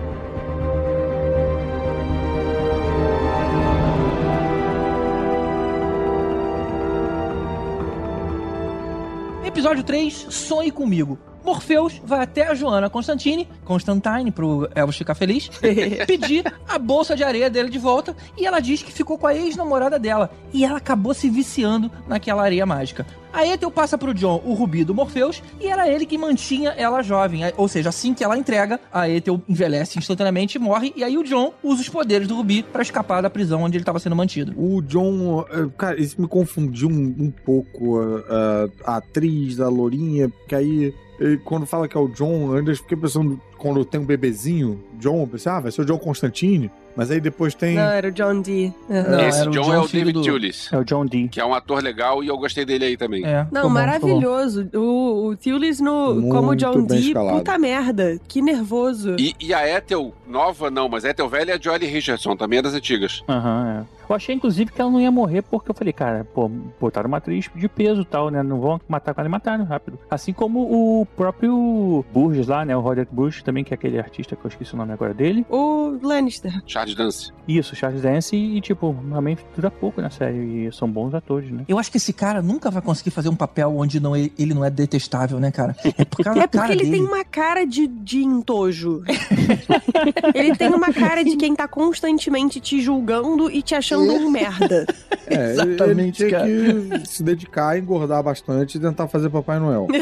Episódio 3, Sonhe Comigo. Morpheus vai até a Joana Constantine, Constantine, pro Elvis ficar feliz, pedir a bolsa de areia dele de volta e ela diz que ficou com a ex-namorada dela e ela acabou se viciando naquela areia mágica. A Ethel passa pro John o rubi do Morpheus e era ele que mantinha ela jovem. Ou seja, assim que ela entrega, a Ethel envelhece instantaneamente e morre. E aí o John usa os poderes do rubi pra escapar da prisão onde ele estava sendo mantido. O John. eh, Cara, isso me confundiu um, um pouco. eh, a atriz da Lourinha, porque aí. Eh, Quando fala que é o John, eu ainda fiquei pensando, quando tem um bebezinho, John, eu pensei, ah, vai ser o John Constantine. Mas aí depois tem. Não, era o John Dee. Aham. Não, Esse John, John, é o David do- Julius, É o John Dee. que é um ator legal e eu gostei dele aí também. É, Não, bom, maravilhoso. O, o Tillis no, como Muito John bem Dee, escalado. puta merda. Que nervoso. E, e a Ethel nova, não, mas a Ethel velha é a Jolie Richardson, também é das antigas. Aham, é. Eu achei, inclusive, que ela não ia morrer, porque eu falei, cara, pô, botaram uma atriz de peso e tal, né? Não vão matar com ela e mataram rápido. Assim como o próprio Burgess lá, né? O Roderick Burgess também, que é aquele artista que eu esqueci o nome agora dele. O Lannister. Charles Dance. Isso, Charles Dance, e, tipo, realmente dura pouco na série. E são bons atores, né? Eu acho que esse cara nunca vai conseguir fazer um papel onde não, ele não é detestável, né, cara? É por causa É porque cara ele dele. tem uma cara de, de entojo. ele tem uma cara de quem tá constantemente te julgando e te achando um merda. É, ele- ele Exatamente, tinha cara. que se dedicar a engordar bastante e tentar fazer Papai Noel.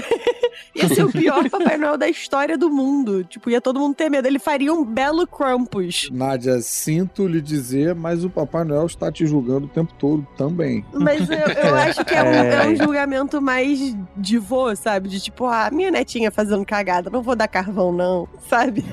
Ia ser o pior Papai Noel da história do mundo. Tipo, ia todo mundo ter medo. Ele faria um belo Krampus. Nádia, sinto lhe dizer, mas o Papai Noel está te julgando o tempo todo também. Mas eu, eu acho que é um, é um É. julgamento mais de vô, sabe? De tipo, ah, minha netinha fazendo cagada, não vou dar carvão, não, sabe?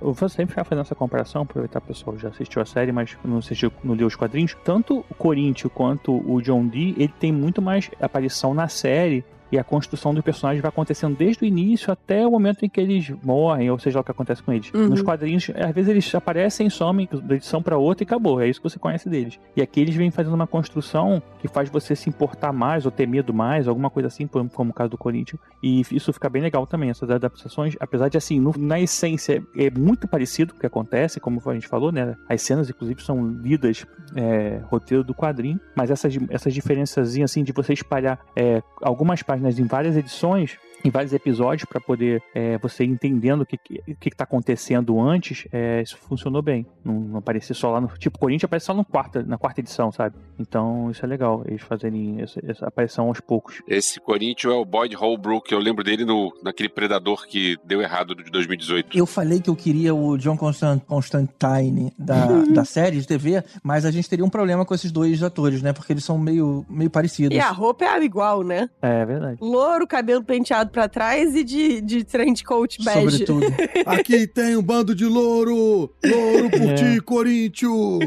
Eu vou sempre ficar fazendo essa comparação, aproveitar o pessoal já assistiu a série, mas não assistiu, não leu os quadrinhos. Tanto o Corinthians quanto o John Dee, ele tem muito mais aparição na série E a construção do personagem vai acontecendo desde o início até o momento em que eles morrem, ou seja, o que acontece com eles. Uhum. Nos quadrinhos, às vezes eles aparecem somem da edição pra outra e acabou. É isso que você conhece deles. E aqui eles vêm fazendo uma construção que faz você se importar mais ou ter medo mais, alguma coisa assim, como o caso do Corinthians. E isso fica bem legal também, essas adaptações. Apesar de, assim, no- na essência é muito parecido com o que acontece, como a gente falou, né? As cenas, inclusive, são lidas é, roteiro do quadrinho, mas essas, essas diferençazinhas, assim, de você espalhar é, algumas páginas em várias edições, em vários episódios, para poder é, você ir entendendo o que, que, que que tá acontecendo antes, é, isso funcionou bem. Não, não aparecer só lá no. Tipo, Corinthians aparece só no quarta, na quarta edição, sabe? Então, isso é legal, eles fazerem essa, essa aparição aos poucos. Esse Corinthians é o Boyd Holbrook, eu lembro dele no, naquele Predador que deu errado de 2018. Eu falei que eu queria o John Constant- Constantine da, da série de TV, mas a gente teria um problema com esses dois atores, né? Porque eles são meio, meio parecidos. E a roupa é igual, né? É verdade. Louro, cabelo penteado pra trás e de, de trench coat bege. Sobretudo. Aqui tem um bando de louro! Louro por É. ti, Corinthians!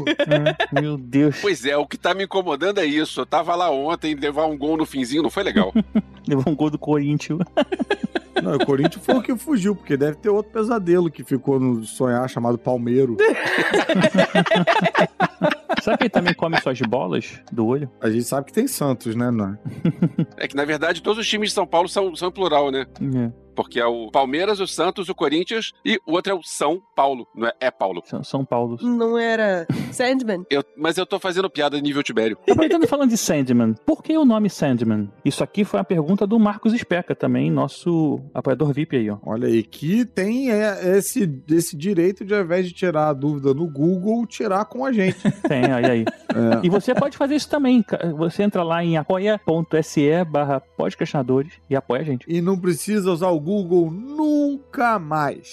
É, Meu Deus. Pois é, o que tá me incomodando é isso. Eu tava lá ontem, levar um gol no finzinho, não foi legal. Levou um gol do Corinthians. Não, o Corinthians foi o que fugiu, porque deve ter outro pesadelo que ficou no sonhar chamado Palmeiro. Sabe que ele também come suas bolas do olho? A gente sabe que tem Santos, né? Não. É que, na verdade, todos os times de São Paulo são, são em plural, né? É. Porque é o Palmeiras, o Santos, o Corinthians e o outro é o São Paulo, não é? É Paulo. São, São Paulo. Não era Sandman? Eu- mas eu tô fazendo piada nível Tibério. Aproveitando falando de Sandman, por que o nome Sandman? Isso aqui foi a pergunta do Marcos Especa também, nosso apoiador VIP aí, ó. Olha aí, que tem é, esse, esse direito de, ao invés de tirar a dúvida no Google, tirar com a gente. Tem, olha aí. É. E você pode fazer isso também. Você entra lá em apoia.se barra podcastinadores e apoia a gente. E não precisa usar o Google nunca mais.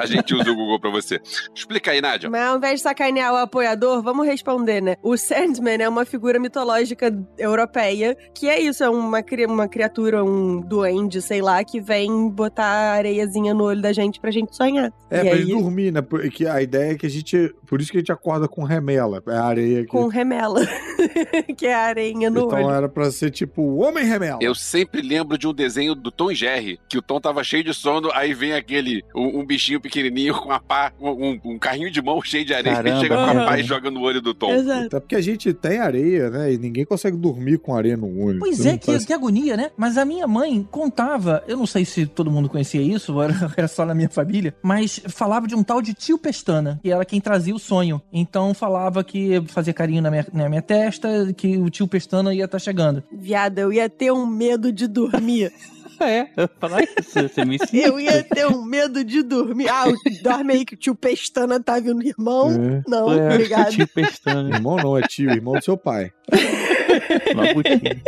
A gente usa o Google pra você. Explica aí, Nádia. Mas ao invés de sacanear o apoiador, vamos responder, né? O Sandman é uma figura mitológica europeia, que é isso, é uma, cri- uma criatura, um duende, sei lá, que vem botar areiazinha no olho da gente pra gente sonhar. É, e pra aí, gente dormir, né? Porque a ideia é que a gente. Por isso que a gente acorda com remela. É a areia que. com remela, que é a areinha no Então olho. era pra ser tipo o Homem Remela. Eu sempre lembro de um desenho do Tom e Jerry, que o Tom tava cheio de sono, aí vem aquele, um, um bichinho pequenininho com a pá, um, um carrinho de mão cheio de areia, Caramba, chega com a pá e joga no olho do Tom. Exato. Até porque a gente tem areia, né? E ninguém consegue dormir com areia no olho. Pois é, que, faz- que agonia, né? Mas a minha mãe contava, eu não sei se todo mundo conhecia isso, ou era, era só na minha família, mas falava de um tal de tio Pestana, que era quem trazia o sonho. Então falava que fazia carinho na minha, na minha testa, que o tio Pestana ia estar chegando. Viada, eu ia ter um medo de dormir. É, eu ia falar isso, você me ensina. Eu ia ter um medo de dormir. Ah, dorme aí que o tio Pestana tá vindo, irmão. É. Não, É, obrigado. Tio Pestana. Irmão não, é tio, irmão do seu pai. Labutinho.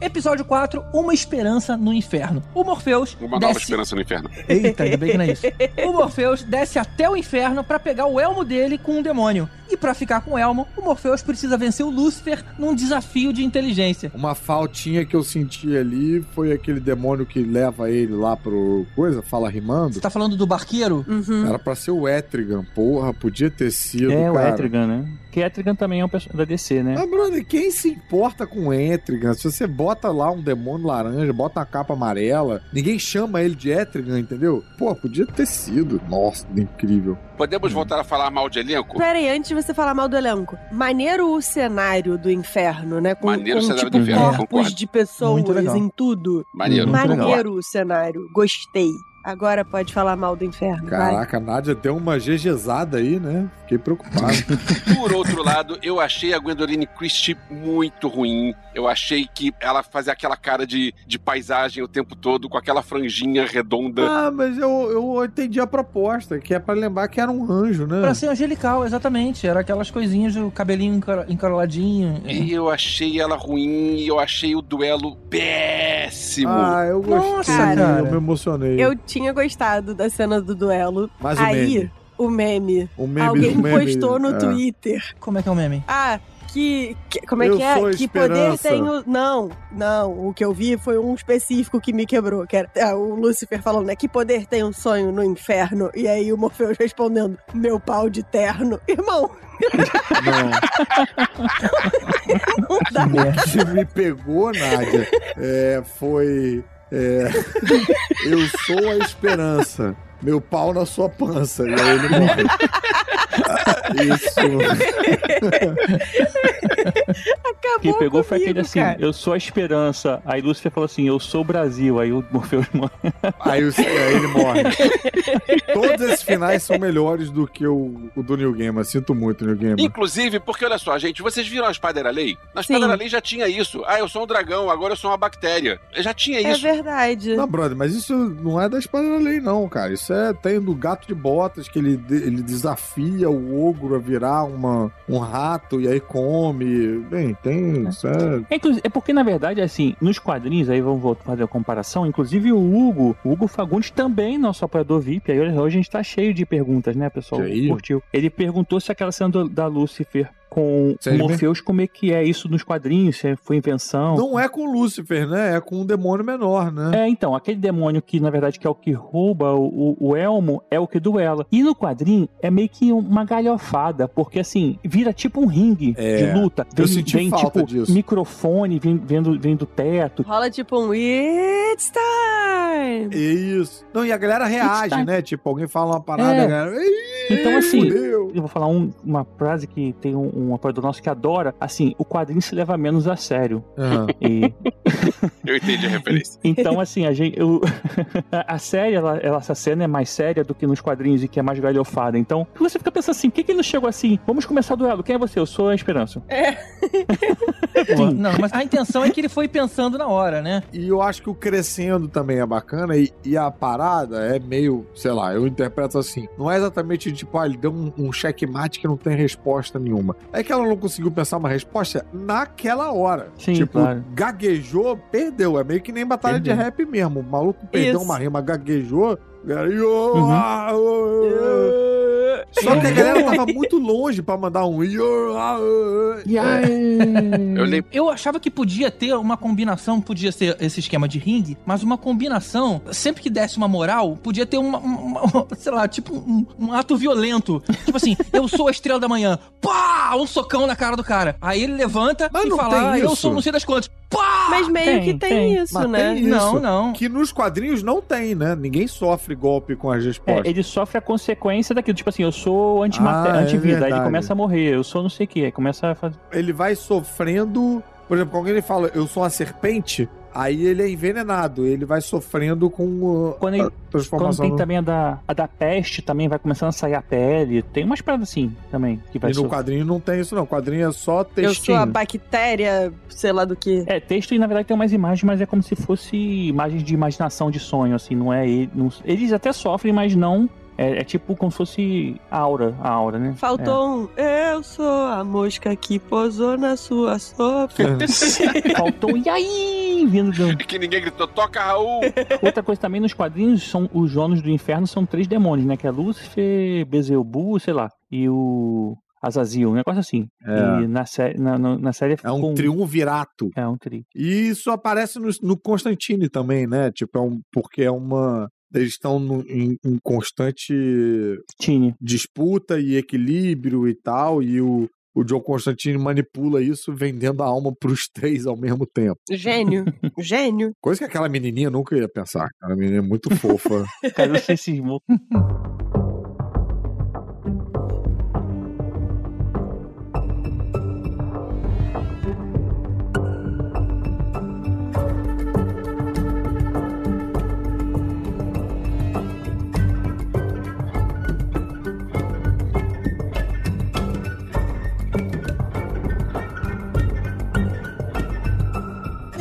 Episódio 4, Uma Esperança no Inferno. O Morpheus Uma nova desce... esperança no inferno. Eita, ainda bem que não é isso. O Morpheus desce até o inferno pra pegar o elmo dele com um demônio. E pra ficar com o elmo, o Morpheus precisa vencer o Lúcifer num desafio de inteligência. Uma faltinha que eu senti ali foi aquele demônio que leva ele lá pro coisa, fala rimando. Você tá falando do barqueiro? Uhum. Era pra ser o Etrigan, porra, podia ter sido, É, o cara. Etrigan, né? Que Etrigan também é um personagem da DC, né? Ah, brother, quem se importa com o Etrigan? Se você bota lá um demônio laranja, bota uma capa amarela, ninguém chama ele de Etrigan, entendeu? Pô, podia ter sido. Nossa, incrível. Podemos voltar a falar mal de elenco? Pera aí, antes de você falar mal do elenco. Maneiro o cenário do inferno, né? Com, Maneiro o com, cenário tipo, do inferno, corpos concordo. de pessoas em tudo. Maneiro. Maneiro o cenário. Gostei. Agora pode falar mal do inferno. vai. Caraca, a Nádia deu uma gegezada aí, né? Fiquei preocupado. Por outro lado, eu achei a Gwendoline Christie muito ruim. Eu achei que ela fazia aquela cara de, de paisagem o tempo todo, com aquela franjinha redonda. ah, mas eu, eu entendi a proposta, que é pra lembrar que era um anjo, né? Pra ser angelical, exatamente. Era aquelas coisinhas, o cabelinho encar- encaroladinho. E eu achei ela ruim, e eu achei o duelo péssimo. Ah, eu gostei. Nossa, cara. Eu me emocionei. Eu tinha gostado da cena do duelo. Mas o aí, meme. o meme. O meme Alguém o meme, postou no é. Twitter. Como é que é o meme? Ah, que, que- Como é Eu que é? Que poder tem o. Não, não. O que eu vi foi um específico que me quebrou. Que era é, o Lúcifer falando, né? Que poder tem um sonho no inferno? E aí o Morpheus respondendo: Meu pau de terno. Irmão, Não. não dá. O que me pegou, Nádia, é, foi. É, eu sou a esperança. Meu pau na sua pança. E aí ele morre. Isso. Acabou Quem pegou foi comigo, aquele assim, cara. eu sou a esperança. Aí Lúcifer falou assim, eu sou o Brasil. Aí o Morpheus morre. Aí, o- aí ele morre. Todos esses finais são melhores do que o, o do New Game. Sinto muito, New Game. Inclusive, porque olha só, gente, vocês viram a espada era lei? Na espada Sim. era lei já tinha isso. Ah, eu sou um dragão, agora eu sou uma bactéria. Já tinha É isso. verdade. Não, brother, mas isso não é da espada da lei, não, cara. Isso é tem do gato de botas que ele, ele desafia o ogro a virar uma, um rato e aí come. Bem, tem. Isso é. É, é porque, na verdade, assim, nos quadrinhos, aí vamos fazer a comparação, inclusive o Hugo, o Hugo Fagundes também, nosso apoiador VIP, aí hoje a gente tá cheio de perguntas, né, pessoal? Aí? Curtiu. Ele perguntou se aquela cena da Lucifer com Sério o Morpheus, como é que é isso nos quadrinhos, se foi invenção. Não é com o Lúcifer, né? É com um demônio menor, né? É, então, aquele demônio que, na verdade, que é o que rouba o, o, o elmo, é o que duela. E no quadrinho, é meio que uma galhofada, porque, assim, vira tipo um ringue É, de luta. eu Vem, senti vem falta tipo, disso. microfone, vem, vem, do, vem do teto. Rola tipo um It's time! Isso. Não, e a galera reage, né? Tipo, alguém fala uma parada, É. a galera. "Ih, Então, assim, fudeu." Eu vou falar um- uma frase que tem um, um apoiador nosso que adora. Assim, o quadrinho se leva menos a sério. Aham. E, Eu entendi a referência. então, assim, a gente. eu- a série, ela, ela- essa cena é mais séria do que nos quadrinhos e que é mais galhofada. Então, você fica pensando assim: por que, que ele não chegou assim? Vamos começar o duelo. Quem é você? Eu sou a Esperança. Pô, não, mas a intenção é que ele foi pensando na hora, né? E eu acho que o crescendo também é bacana e, e a parada é meio, sei lá, eu interpreto assim. Não é exatamente tipo, ah, ele deu um, um checkmate que não tem resposta nenhuma. É que ela não conseguiu pensar uma resposta naquela hora. Sim, tipo, claro. gaguejou, perdeu. É meio que nem batalha de rap mesmo. O maluco perdeu Isso. uma rima, gaguejou. Galera, "Yo, Uhum. ah, oh, oh." Só que a galera tava muito longe pra mandar um. "Yo, ah, oh, oh." Eu. Eu achava que podia ter uma combinação, podia ser esse esquema de ringue, mas uma combinação, sempre que desse uma moral, podia ter uma, uma- uma- sei lá, tipo um, um ato violento. Tipo assim, eu sou a estrela da manhã, pá, um socão na cara do cara. Aí ele levanta Mas e fala, ah, eu sou não sei das quantas, pá! Mas meio Tem, que tem, tem. isso, Mas né? tem isso. Não, não. Que nos quadrinhos não tem, né? Ninguém sofre golpe com as respostas. É, ele sofre a consequência daquilo. Tipo assim, eu sou Ah, é antivida. aí ele começa a morrer. Eu sou não sei o que. Aí começa a fazer. ele vai sofrendo. Por exemplo, quando ele fala eu sou uma serpente, aí ele é envenenado. Ele vai sofrendo com Quando ele- a transformação. Quando tem no- também a da, a da peste, também vai começando a sair a pele. Tem umas paradas assim também. Que vai E no so- quadrinho não tem isso, não. O quadrinho é só Eu textinho. sou a bactéria, sei lá do que. É, texto e na verdade tem umas imagens, mas é como se fosse imagens de imaginação de sonho, assim, não é ele. não- eles até sofrem, mas não. É, é tipo como se fosse a aura, a aura, né? Faltou um. Eu sou a mosca que posou na sua sopa. É. Faltou e aí, vindo do... Que ninguém gritou, toca Raul! Outra coisa também nos quadrinhos são os donos do inferno são três demônios, né? Que é Lúcifer, Beelzebub, sei lá, e o Azazel, um negócio assim. É. E na, sé na, na, na série É um triunvirato. É um tri. E isso aparece no, no Constantine também, né? Tipo, é um, porque é uma. Eles estão no- em, em constante Tine. disputa e equilíbrio e tal, e o, o John Constantine manipula isso vendendo a alma pros três ao mesmo tempo. Gênio. Gênio. Coisa que aquela menininha nunca ia pensar. Aquela menina é muito fofa. Cara, eu sei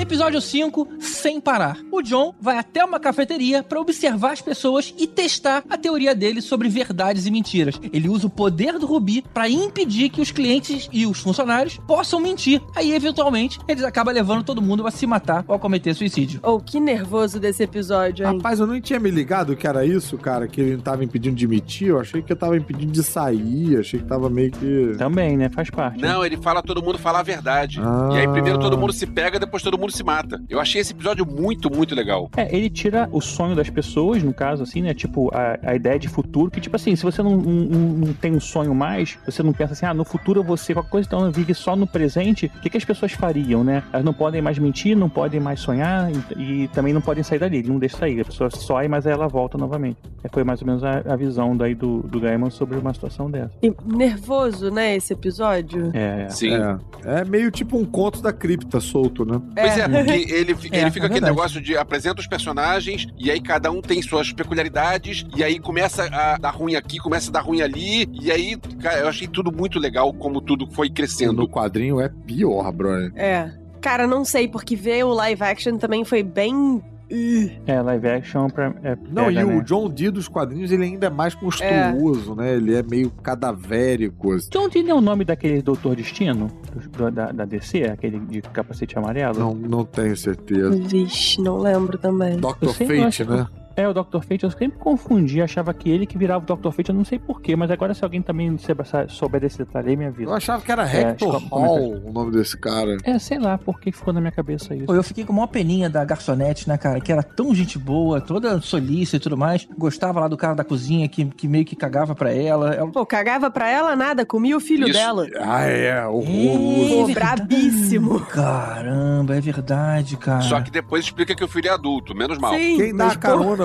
Episódio 5, sem parar. O John vai até uma cafeteria para observar as pessoas e testar a teoria dele sobre verdades e mentiras. Ele usa o poder do Rubi para impedir que os clientes e os funcionários possam mentir. Aí, eventualmente, eles acabam levando todo mundo a se matar ou a cometer suicídio. Oh, que nervoso desse episódio, hein? Rapaz, eu não tinha me ligado que era isso, cara, que ele não tava impedindo de emitir. Eu achei que eu tava impedindo de sair. Achei que tava meio que. Também, né? Faz parte. Não, ele fala todo mundo falar a verdade. Ah. E aí primeiro todo mundo se pega, depois todo mundo se mata. Eu achei esse episódio muito, muito legal. É, ele tira o sonho das pessoas, no caso, assim, né? Tipo, a, a ideia de futuro, que, tipo assim, se você não, não, não tem um sonho mais, você não pensa assim, ah, no futuro eu vou ser qualquer coisa, então vive só no presente, o que, que as pessoas fariam, né? Elas não podem mais mentir, não podem mais sonhar e, e também não podem sair dali, ele não deixa sair. A pessoa sói, mas aí ela volta novamente. É, foi mais ou menos a, a visão daí do, do Gaiman sobre uma situação dessa. E nervoso, né, esse episódio? É, é. Sim. É. é meio tipo um conto da cripta solto, né? Pois é, porque ele, fi- É, ele fica é aquele negócio de apresenta os personagens e aí cada um tem suas peculiaridades e aí começa a dar ruim aqui, começa a dar ruim ali e aí, cara, eu achei tudo muito legal como tudo foi No crescendo. quadrinho é pior, brother. É. Cara, não sei, porque ver o live action também foi bem. É, live action pra. É, Não, pega, e o né? John Dee dos quadrinhos, ele ainda é mais monstruoso, né? Ele é meio cadavérico. assim. John Dee é o nome daquele Doutor Destino? Da, da DC, aquele de capacete amarelo? Não, não tenho certeza. Vixe, não lembro também. Eu Fate, né? É, o Dr. Fate, eu sempre confundi, achava que ele que virava o Dr. Fate, eu não sei porquê, mas agora se alguém também souber, desse detalhe aí, me Eu avisa. achava que era É, Hector é Hall o nome desse cara. É, sei lá por que ficou na minha cabeça isso. Pô, eu fiquei com uma peninha da garçonete, né, cara? Que era tão gente boa, toda solícita e tudo mais. Gostava lá do cara da cozinha que, que meio que cagava pra ela. Ela- Pô, cagava pra ela nada, comia o filho Isso. dela. Ah, é, horroroso. Pô, É verdade. brabíssimo. Caramba, é verdade, cara. Só que depois explica que o filho é adulto, menos mal. Sim. Quem dá mas,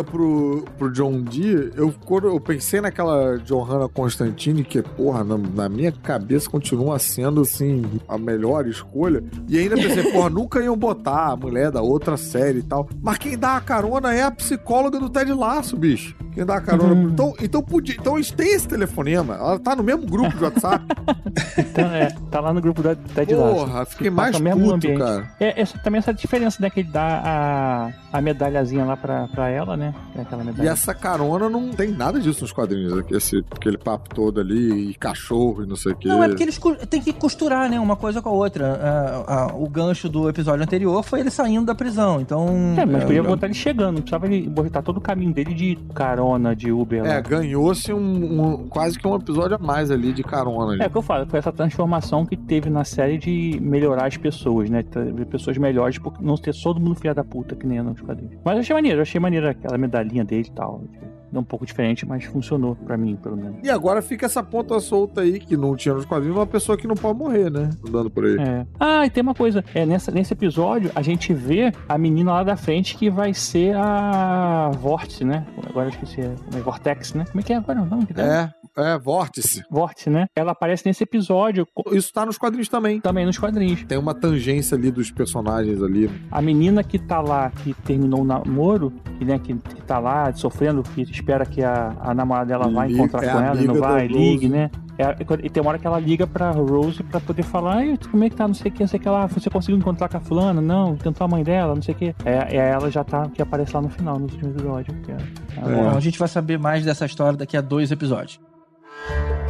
pro, pro John Dee, eu, eu pensei naquela Johanna Constantine, que, porra, na, na minha cabeça continua sendo, assim, a melhor escolha. E ainda pensei, porra, nunca iam botar a mulher da outra série e tal. Mas quem dá a carona é a psicóloga do Ted Laço, bicho. Quem dá a carona. Hum. Então, então, podia, então eles têm esse telefonema. Ela tá no mesmo grupo de WhatsApp. Então, é, tá lá no grupo da Ted Lasso. porra, fiquei Passa mais puto, ambiente. cara. É, também essa diferença, né? Que ele dá a, a medalhazinha lá pra, pra ela, né? É aquela E medalha. essa carona não tem nada disso nos quadrinhos. né? Esse, aquele papo todo ali, e cachorro e não sei o quê. Não, é porque eles têm que costurar, né? Uma coisa com a outra. Ah, ah, o gancho do episódio anterior foi ele saindo da prisão. Então. É, mas podia é, botar ele chegando, não precisava ele botar todo o caminho dele de carona, de Uber. É, lá. ganhou-se um, um- quase que um episódio a mais ali de carona. Ali. É o que eu falo, foi essa transformação que teve na série de melhorar as pessoas, né? Pessoas melhores, por não ter todo mundo filha da puta, que nem nos quadrinhos. Mas eu achei maneiro, eu achei maneiro aquela medalhinha dele e tal. É um pouco diferente, mas funcionou pra mim, pelo menos. E agora fica essa ponta solta aí, que não tinha nos quadrinhos, uma pessoa que não pode morrer, né? Andando por aí. É. Ah, e tem uma coisa. É, nessa, nesse episódio, a gente vê a menina lá da frente que vai ser a Vórtice, né? Agora eu esqueci. É, é Vortex, né? Como é que é agora o nome? É, é, vórtice. Vórtice, né? Ela aparece nesse episódio Isso tá nos quadrinhos também. também nos quadrinhos. Tem uma tangência ali dos personagens ali. A menina que tá lá, que terminou o namoro, que, né, que, que tá lá sofrendo, que espera que a, a namorada dela vá encontrar é com ela e não vai, ligue, né? É, e tem uma hora que ela liga pra Rose pra poder falar, Ai, como é que tá, não sei o que, não sei o que lá, você conseguiu encontrar com a fulana? Não, tentou a mãe dela, não sei o que. É, é ela já tá, que aparece lá no final, nos últimos episódios. É, a É. Bom, a gente vai saber mais dessa história daqui a dois episódios. thank you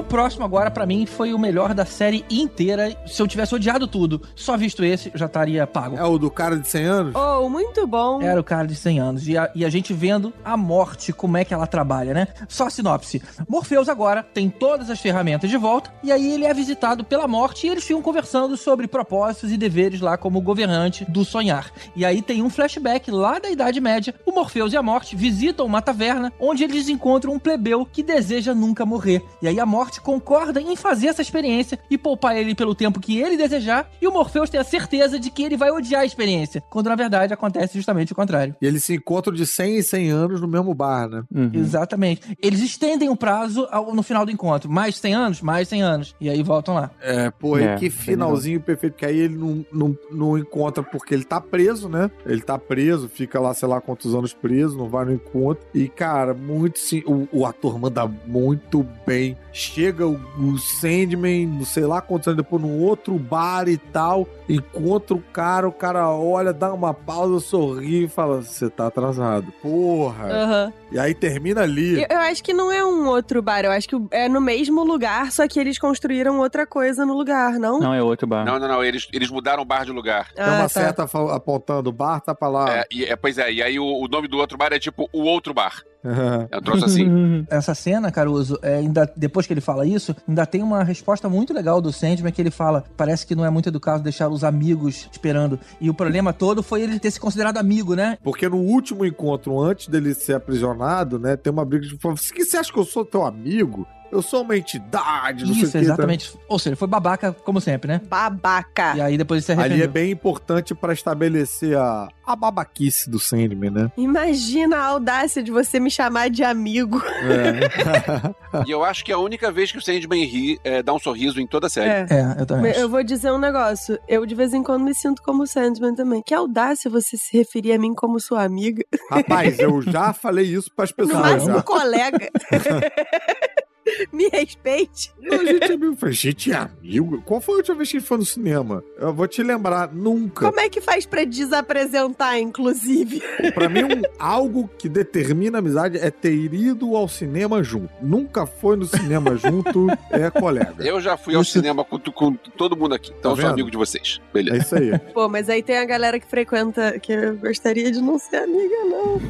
O próximo agora, pra mim, foi o melhor da série inteira. Se eu tivesse odiado tudo, só visto esse, já estaria pago. É o do cara de 100 anos? Oh, muito bom. Era o cara de 100 anos. E a, e a gente vendo a morte, como é que ela trabalha, né? Só a sinopse. Morpheus agora tem todas as ferramentas de volta. E aí ele é visitado pela morte e eles ficam conversando sobre propósitos e deveres lá como governante do sonhar. E aí tem um flashback lá da Idade Média. O Morpheus e a morte visitam uma taverna onde eles encontram um plebeu que deseja nunca morrer. E aí a morte concorda em fazer essa experiência e poupar ele pelo tempo que ele desejar, e o Morpheus tem a certeza de que ele vai odiar a experiência, quando na verdade acontece justamente o contrário. E eles se encontram de 100 em 100 anos no mesmo bar, né? Uhum. Exatamente. Eles estendem o prazo ao- no final do encontro. Mais 100 anos? Mais 100 anos. E aí voltam lá. É, pô, e É, que finalzinho perfeito, que aí ele não, não, não encontra porque ele tá preso, né? Ele tá preso, fica lá, sei lá quantos anos preso, não vai no encontro. E, cara, muito sim, o, o ator manda muito bem. Chega o, o Sandman, não sei lá quantos anos depois, num outro bar e tal, encontra o cara, o cara olha, dá uma pausa, sorri e fala: Você tá atrasado. Porra! Aham. E aí termina ali. Eu, eu acho que não é um outro bar, eu acho que é no mesmo lugar, só que eles construíram outra coisa no lugar, não? Não, é outro bar. Não, não, não. Eles, eles mudaram o bar de lugar. Tem uma tá. seta apontando o bar, tá pra lá. É, e, é, pois é, e aí o, o nome do outro bar é tipo o outro bar. É um troço assim. Essa cena, Caruso, é, ainda, depois que ele fala isso, ainda tem uma resposta muito legal do Sandman que ele fala: parece que não é muito educado deixar os amigos esperando. E o problema todo foi ele ter se considerado amigo, né? Porque no último encontro, antes dele ser aprisionado, né, tem uma briga de que você acha que eu sou teu amigo? Eu sou uma entidade, não sei o Isso, que. tá?" exatamente. Ou seja, foi babaca, como sempre, né? Babaca. E aí depois ele se Ali arrependeu. é bem importante pra estabelecer a, a babaquice do Sandman, né? Imagina a audácia de você me chamar de amigo. É. E eu acho que a única vez que o Sandman ri é dar um sorriso em toda a série. É. É, eu também. Acho. Eu vou dizer um negócio. Eu, de vez em quando, me sinto como Sandman também. Que audácia você se referir a mim como sua amiga. Rapaz, eu já falei isso pras No pessoas. máximo, Já. colega. me respeite. Não, a gente é amigo. Eu falei, gente, é amigo? Qual foi a última vez que a gente foi no cinema? Eu vou te lembrar, nunca. Como é que faz pra desapresentar, inclusive? Pra mim, um- algo que determina a amizade é ter ido ao cinema junto. Nunca foi no cinema junto, é colega. Eu já fui ao Isso- cinema com, com todo mundo aqui. Então Tá eu sou vendo? amigo de vocês. É Beleza. isso aí. Pô, mas aí tem a galera que frequenta, que eu gostaria de não ser amiga, não.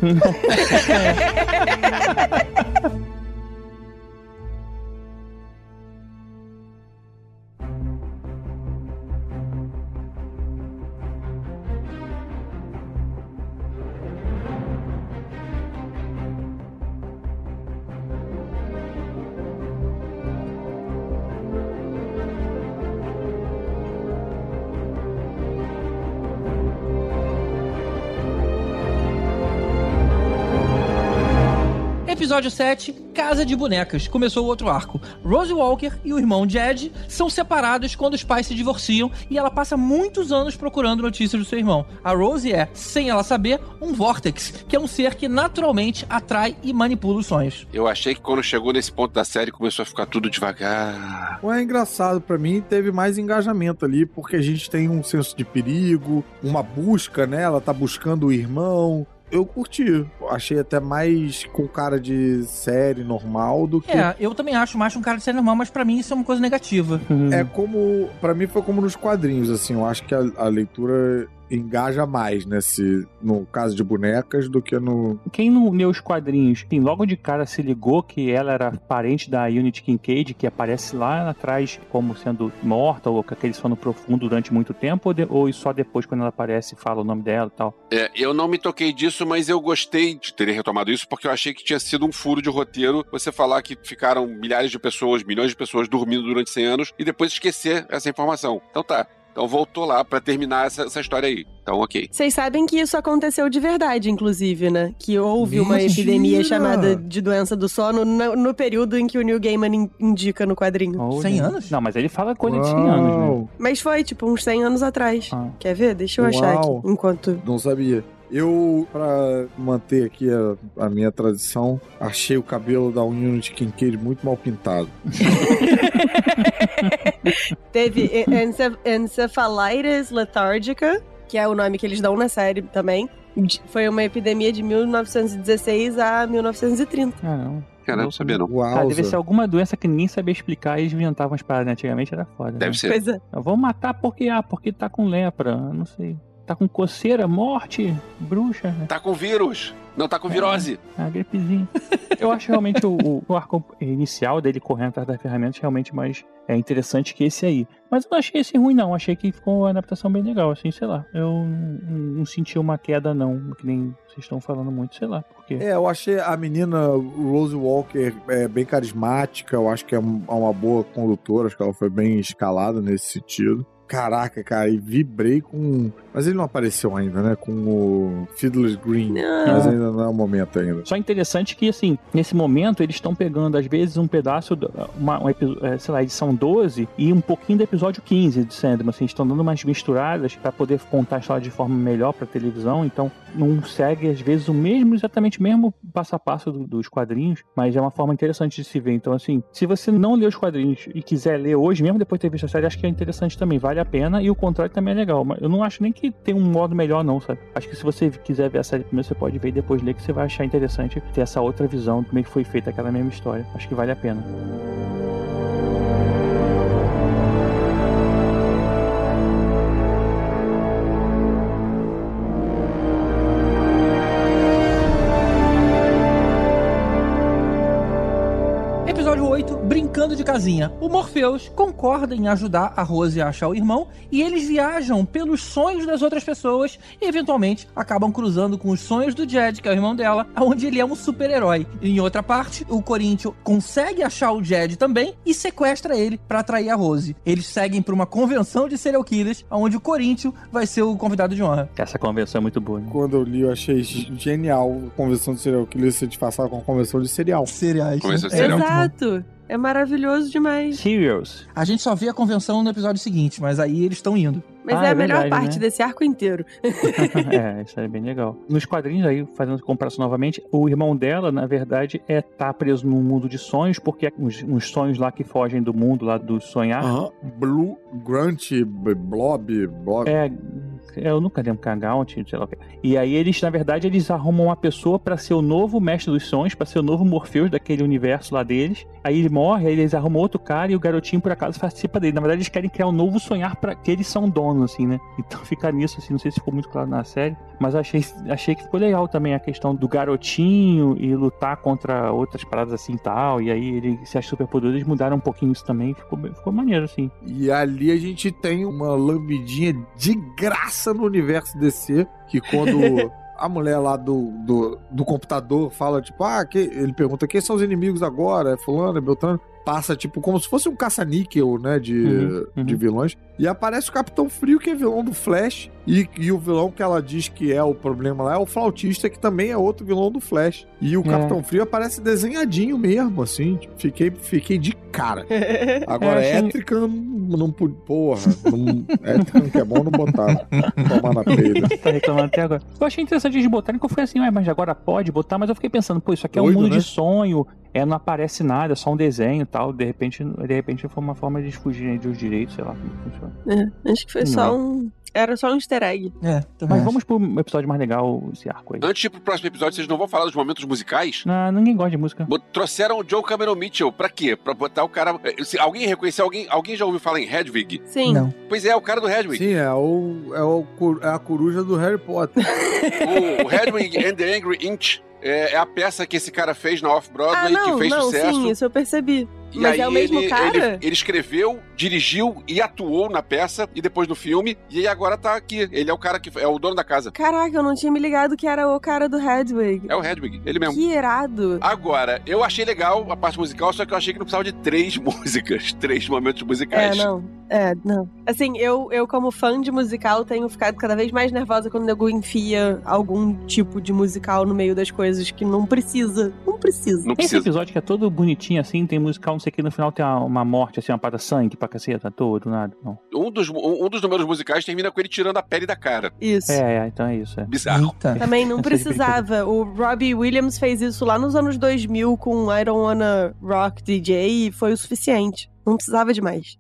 Episódio 7, Casa de Bonecas. Começou o outro arco. Rose Walker e o irmão Jed são separados quando os pais se divorciam e ela passa muitos anos procurando notícias do seu irmão. A Rose é, sem ela saber, um Vortex, que é um ser que naturalmente atrai e manipula os sonhos. Eu achei que quando chegou nesse ponto da série começou a ficar tudo devagar. Não é engraçado pra mim, teve mais engajamento ali, porque a gente tem um senso de perigo, uma busca, né? Ela tá buscando o irmão. Eu curti. Achei até mais com cara de série normal do que. É, eu também acho mais um cara de série normal, mas pra mim isso é uma coisa negativa. Uhum. É como. Pra mim foi como nos quadrinhos, assim. Eu acho que a, a leitura engaja mais nesse. No caso de bonecas do que no. Quem não leu os quadrinhos, sim, logo de cara se ligou que ela era parente da Unity Kincaid, que aparece lá atrás como sendo morta ou com aquele sono profundo durante muito tempo, ou, de- ou só depois quando ela aparece fala o nome dela e tal? É, eu não me toquei disso, mas eu gostei de ter retomado isso porque eu achei que tinha sido um furo de roteiro você falar que ficaram milhares de pessoas, milhões de pessoas dormindo durante 100 anos e depois esquecer essa informação. Então tá. Então voltou lá pra terminar essa, essa história aí. Então, ok. Vocês sabem que isso aconteceu de verdade, inclusive, né? Que houve uma epidemia chamada de doença do sono no, no período em que o Neil Gaiman in- indica no quadrinho. Ou 100 nem- anos? Não, mas ele fala coisa de 100 anos, né? Uau, Mas foi, tipo, uns 100 anos atrás. Ah. Quer ver? Deixa eu achar Uau. aqui, enquanto... Não sabia. Eu, pra manter aqui a, a minha tradição, achei o cabelo da Unity Kincaid muito mal pintado. Teve encef Encephalitis lethargica, que é o nome que eles dão na série também. De- Foi uma epidemia de 1916 a 1930. Ah, não. Cara, não sabia não. Uau. Cara, deve ser alguma doença que ninguém sabia explicar e eles inventavam umas paradas. né? Antigamente era foda. Deve né? ser. É. Vamos matar porque, ah, porque tá com lepra. Eu Não sei. Tá com coceira, morte, bruxa, né? Tá com vírus. Não, tá com virose. A gripezinha. Eu acho realmente o, o- arco inicial dele correndo atrás das ferramentas realmente mais é, interessante que esse aí. Mas eu não achei esse ruim, não. Achei que ficou uma adaptação bem legal, assim, sei lá. Eu não, não senti uma queda, não, que nem vocês estão falando muito, sei lá. Porque... É, eu achei a menina Rose Walker é, bem carismática, eu acho que é é uma boa condutora, acho que ela foi bem escalada nesse sentido. Caraca, cara, e vibrei com. Mas ele não apareceu ainda, né? Com o Fiddler's Green. Não. Mas ainda não é o momento ainda. Só interessante que, assim, nesse momento eles estão pegando, às vezes, um pedaço, uma, um epi- é, sei lá, edição 12 e um pouquinho do episódio 15 de Sandman, assim, estão dando umas misturadas para poder contar a história de forma melhor pra televisão, então não segue, às vezes, o mesmo, exatamente o mesmo passo a passo do- dos quadrinhos, mas é uma forma interessante de se ver. Então, assim, se você não leu os quadrinhos e quiser ler hoje, mesmo depois de ter visto a série, acho que é interessante também, vale a pena, e o contrário também é legal, mas eu não acho nem que tem um modo melhor, não, sabe? Acho que se você quiser ver a série primeiro, você pode ver e depois ler, que você vai achar interessante ter essa outra visão de como é que foi feita aquela mesma história. Acho que vale a pena. Brincando de Casinha. O Morpheus concorda em ajudar a Rose a achar o irmão e eles viajam pelos sonhos das outras pessoas e eventualmente acabam cruzando com os sonhos do Jed, que é o irmão dela, onde ele é um super-herói. Em outra parte, o Corinthians consegue achar o Jed também e sequestra ele para atrair a Rose. Eles seguem para uma convenção de serial killers, onde o Corinthians vai ser o convidado de honra. Essa convenção é muito boa, né? Quando eu li, eu achei genial a convenção de serial killer ser disfarçada com a convenção de serial. Cereais. Convenção de É cereal. muito bom. Exato. É maravilhoso demais. Serials. A gente só vê a convenção no episódio seguinte, mas aí eles estão indo. Mas Ah, é a é melhor verdade, parte né? desse arco inteiro. é, isso é bem legal. Nos quadrinhos aí, fazendo comparação novamente, o irmão dela, na verdade, é tá preso num mundo de sonhos, porque uns, uns sonhos lá que fogem do mundo lá do sonhar. Aham. Blue, Grunt, Blob, Blob. É, eu nunca lembro Kagaunt, sei lá o que. E aí eles, na verdade, eles arrumam uma pessoa pra ser o novo mestre dos sonhos, pra ser o novo Morpheus daquele universo lá deles. Aí ele morre, aí eles arrumam outro cara e o garotinho por acaso participa dele. Na verdade, eles querem criar um novo sonhar para que eles são donos, assim, né? Então fica nisso, assim, não sei se ficou muito claro na série, mas achei, achei que ficou legal também a questão do garotinho e lutar contra outras paradas assim e tal. E aí ele se acha super poderoso, eles mudaram um pouquinho isso também, ficou, ficou maneiro, assim. E ali a gente tem uma lambidinha de graça no universo DC, que quando a mulher lá do, do, do computador fala, tipo, ah, que... ele pergunta quem são os inimigos agora? É fulano, é Beltrano. Passa, tipo, como se fosse um caça-níquel, né, de, Uhum, uhum. de vilões. E aparece o Capitão Frio, que é vilão do Flash. E, e o vilão que ela diz que é o problema lá é o Flautista, que também é outro vilão do Flash. E o É. Capitão Frio aparece desenhadinho mesmo, assim. Tipo, fiquei, fiquei de cara. Agora, É, achei- Étrica não, não pude. Porra, não, Étrica que é bom, não botaram. Tomar na peida. tá reclamando até agora. Eu achei interessante eles botarem, que eu fui assim, ué, mas agora pode botar, mas eu fiquei pensando, pô, isso aqui é um Doido, mundo né? de sonho, é, não aparece nada, é só um desenho e tal. De repente, de repente foi uma forma de eles fugirem dos direitos, sei lá como funciona. É, acho que foi só um. Era só um easter egg. É. Mas vamos pro episódio mais legal, esse arco aí. Antes de ir pro próximo episódio, vocês não vão falar dos momentos musicais? Não, ninguém gosta de música. Trouxeram o Joe Cameron Mitchell. Pra quê? Pra botar o cara. eh, Se alguém reconhecer alguém, alguém já ouviu falar em Hedwig? Sim. Não. Pois é, o cara do Hedwig. Sim, é, o, é, o, é a coruja do Harry Potter. O, o Hedwig and the Angry Inch é, é a peça que esse cara fez na Off-Broadway, Ah, que fez não, sucesso. sim, isso eu percebi. E Mas aí é o mesmo ele, cara? Ele, ele escreveu, dirigiu e atuou na peça e depois no filme. E agora tá aqui. Ele é o cara que é o dono da casa. Caraca, eu não tinha me ligado que era o cara do Hedwig. É o Hedwig, ele mesmo. Que irado. Agora, eu achei legal a parte musical, só que eu achei que não precisava de três músicas, três momentos É, musicais. não. É, não. Assim, eu, eu como fã de musical, tenho ficado cada vez mais nervosa quando o nego enfia algum tipo de musical no meio das coisas que não precisa. Não precisa. Não Tem esse precisa. episódio que é todo bonitinho assim, tem musical, não sei o que, no final tem uma, uma morte, assim, uma parada sangue pra caceta, todo, nada. Não. Um dos, um, um dos números musicais termina com ele tirando a pele da cara. Isso. É, é, então é isso. É. Bizarro. Eita. Também não precisava. O Robbie Williams fez isso lá nos anos 2000 com I Don't Wanna Rock DJ e foi o suficiente. Não precisava de mais.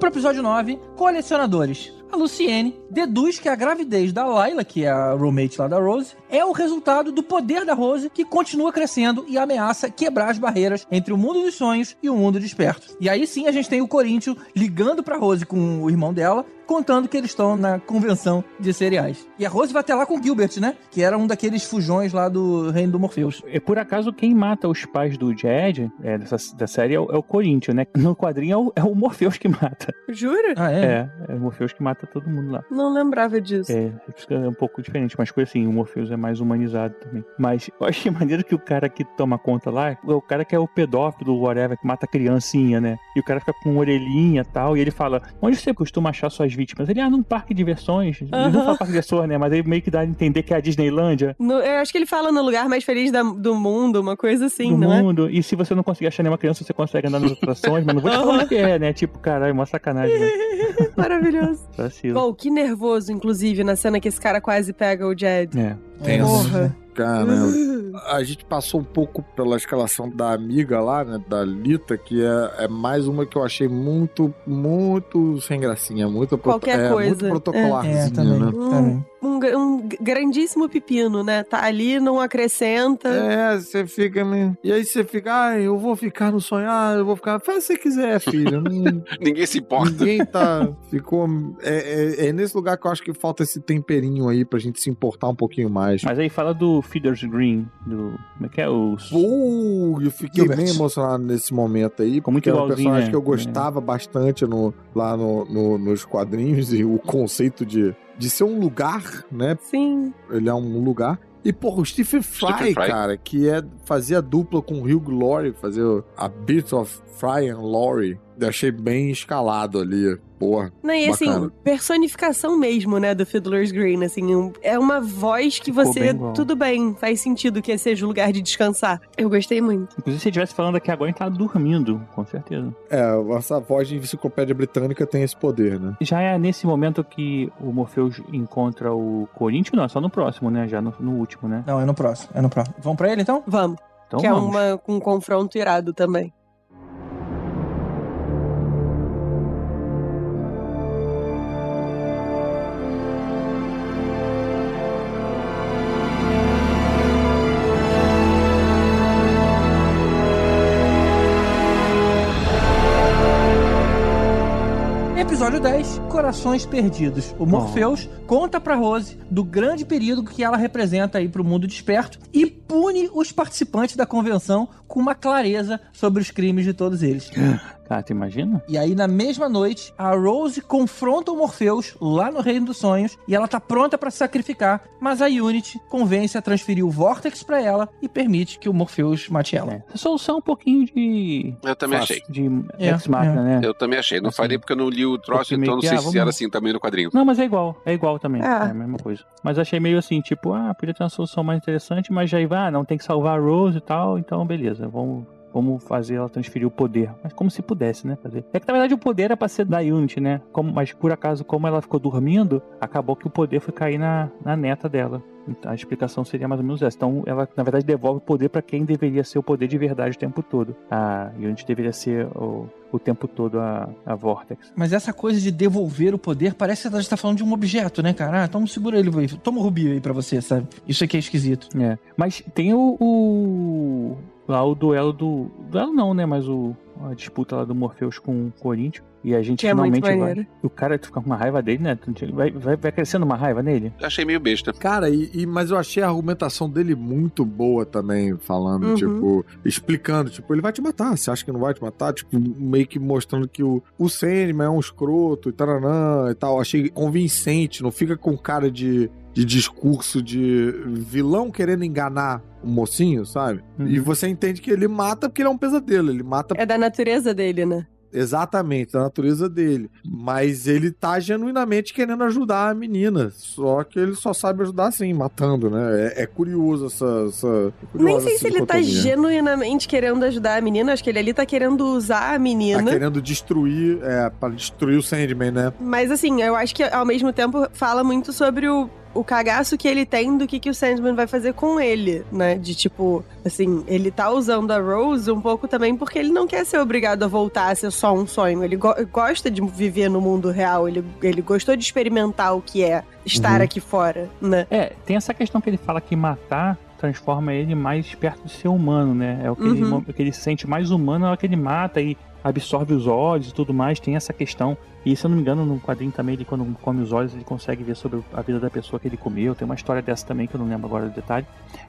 Vamos pro episódio 9, Colecionadores. A Luciene deduz que a gravidez da Layla, que é a roommate lá da Rose, é o resultado do poder da Rose que continua crescendo e ameaça quebrar as barreiras entre o mundo dos sonhos e o mundo desperto. E aí sim a gente tem o Corinthians ligando pra Rose com o irmão dela, contando que eles estão na convenção de cereais. E a Rose vai até lá com o Gilbert, né? Que era um daqueles fujões lá do Reino do Morpheus. E por acaso, quem mata os pais do Jed, é, dessa, da série, é o, é o Corinthians, né? No quadrinho é o, é o Morpheus que mata. Jura? Ah, é? É, é o Morpheus que mata todo mundo lá. Não lembrava disso. É, fica um pouco diferente, mas coisa assim, o Morpheus é mais humanizado também. Mas eu achei maneiro que o cara que toma conta lá, é o cara que é o pedófilo, whatever, que mata a criancinha, né? E o cara fica com orelhinha e tal, e ele fala, onde você costuma achar suas vítimas? Ele, ah, num parque de diversões. Ele não fala parque de diversões, né? Mas aí meio que dá a entender que é a Disneylândia No- eu acho que ele fala no lugar mais feliz da- do mundo, uma coisa assim, do não é? mundo. E se você não conseguir achar nenhuma criança, você consegue andar nas atrações, mas não vou te falar o que é, né? Tipo, caralho, uma sacanagem, né? Maravilhoso. Vacilo. Bom, que nervoso, inclusive, na cena que esse cara quase pega o Jed. É. Tenso. Porra. Caramba. A gente passou um pouco pela escalação da amiga lá, né? Da Lita, que é, é mais uma que eu achei muito, muito sem gracinha. Muito Qualquer é, coisa. Muito protocolarzinho, É, também. né? também. Um, um grandíssimo pepino, né? Tá ali, não acrescenta. É, você fica. meio- E aí você fica, ah, eu vou ficar no sonhar, eu vou ficar. Faz o que você quiser, filho. Não- Ninguém se importa. Ninguém tá. Ficou. É, é- é nesse lugar que eu acho que falta esse temperinho aí pra gente se importar um pouquinho mais. Mas aí fala do Feeders Green, do. Como é que é? O. Uh, eu fiquei Gilbert. bem emocionado nesse momento aí. Ficou muito era um personagem né? que eu gostava bastante no, lá no, no- nos quadrinhos e o conceito de, de ser um lugar, né? Sim. Ele é um lugar. E, porra, o Stephen Fry, Stephen Fry. cara, que é, fazia dupla com o Hugh Laurie, fazia a Bit of Fry and Laurie. Eu achei bem escalado ali, porra. Não, e assim, Bacana. personificação mesmo, né, do Fiddler's Green, assim, um- é uma voz que Ficou você, bem tudo bem, faz sentido que seja o lugar de descansar. Eu gostei muito. Inclusive, se você estivesse falando aqui agora, a gente tá dormindo, com certeza. É, essa voz de enciclopédia britânica tem esse poder, né? Já é nesse momento que o Morpheus encontra o Corinthians, não, é só no próximo, né? Já no, no último, né? Não, é no próximo. É no próximo. Vamos pra ele então? Vamos, Então que é vamos. uma, um confronto irado também. Episódio 10, Corações Perdidos. O Morpheus conta pra Rose do grande perigo que ela representa aí pro mundo desperto e pune os participantes da convenção com uma clareza sobre os crimes de todos eles. Cara, tu imagina? E aí, na mesma noite, a Rose confronta o Morpheus lá no Reino dos Sonhos e ela tá pronta pra se sacrificar, mas a Unity convence a transferir o Vortex pra ela e permite que o Morpheus mate ela. É. Solução é um pouquinho de. Eu também Fácil. achei. de É, ex-máquina, né? Eu também achei. Não Assim, falei porque eu não li o troço, então não que, sei ah, se vamos- era assim também no quadrinho. Não, mas é igual. É igual também. Ah. É a mesma coisa. Mas achei meio assim, tipo, ah, podia ter uma solução mais interessante, mas já vai, ah, não tem que salvar a Rose e tal, então beleza, vamos. Vamos fazer ela transferir o poder. Mas como se pudesse, né? Fazer. É que na verdade o poder era pra ser da Unity, né? Como, mas por acaso, como ela ficou dormindo, acabou que o poder foi cair na, na neta dela. Então, a explicação seria mais ou menos essa. Então, ela, na verdade, devolve o poder pra quem deveria ser o poder de verdade o tempo todo. A Unity deveria ser o, o tempo todo a, a Vortex. Mas essa coisa de devolver o poder parece que a gente tá falando de um objeto, né, cara? Ah, toma, segura ele. Toma o Rubi aí pra você, sabe? Isso aqui é esquisito. É. Mas tem o, o- Lá o duelo do. Duelo não, né? Mas o. A disputa lá do Morpheus com o Corinthians. E a gente Que é finalmente vai. maneiro. O cara fica com uma raiva dele, né? Vai, vai, vai crescendo uma raiva nele. Achei meio besta. Cara, e, e- mas eu achei a argumentação dele muito boa também, falando, Uhum. tipo, explicando, tipo, ele vai te matar, você acha que não vai te matar? Tipo, meio que mostrando que o, o Sandman é um escroto e taranã e tal. Achei convincente, não fica com cara de, de discurso de vilão querendo enganar o mocinho, sabe? Uhum. E você entende que ele mata porque ele é um pesadelo, ele mata É da natureza dele, né? Exatamente, da natureza dele. Mas ele tá genuinamente querendo ajudar a menina. Só que ele só sabe ajudar assim, matando, né? É, é curioso essa. essa é curiosa Nem sei essa se ele tá genuinamente querendo ajudar a menina. Acho que ele ali tá querendo usar a Tá menina. querendo destruir, é, pra destruir o Sandman, né? Mas assim, eu acho que ao mesmo tempo fala muito sobre o o cagaço que ele tem do que, que o Sandman vai fazer com ele, né? De tipo, assim, ele tá usando a Rose um pouco também porque ele não quer ser obrigado a voltar a ser só um sonho. Ele go gosta de viver no mundo real, ele, ele gostou de experimentar o que é estar Uhum. aqui fora, né? É, tem essa questão que ele fala que matar transforma ele mais perto de ser humano, né? É o que, ele, Uhum. o que ele sente mais humano é o que ele mata e absorve os olhos e tudo mais. Tem essa questão. E se eu não me engano, no quadrinho também, ele quando come os olhos, ele consegue ver sobre a vida da pessoa que ele comeu. Tem uma história dessa também que eu não lembro agora do detalhe.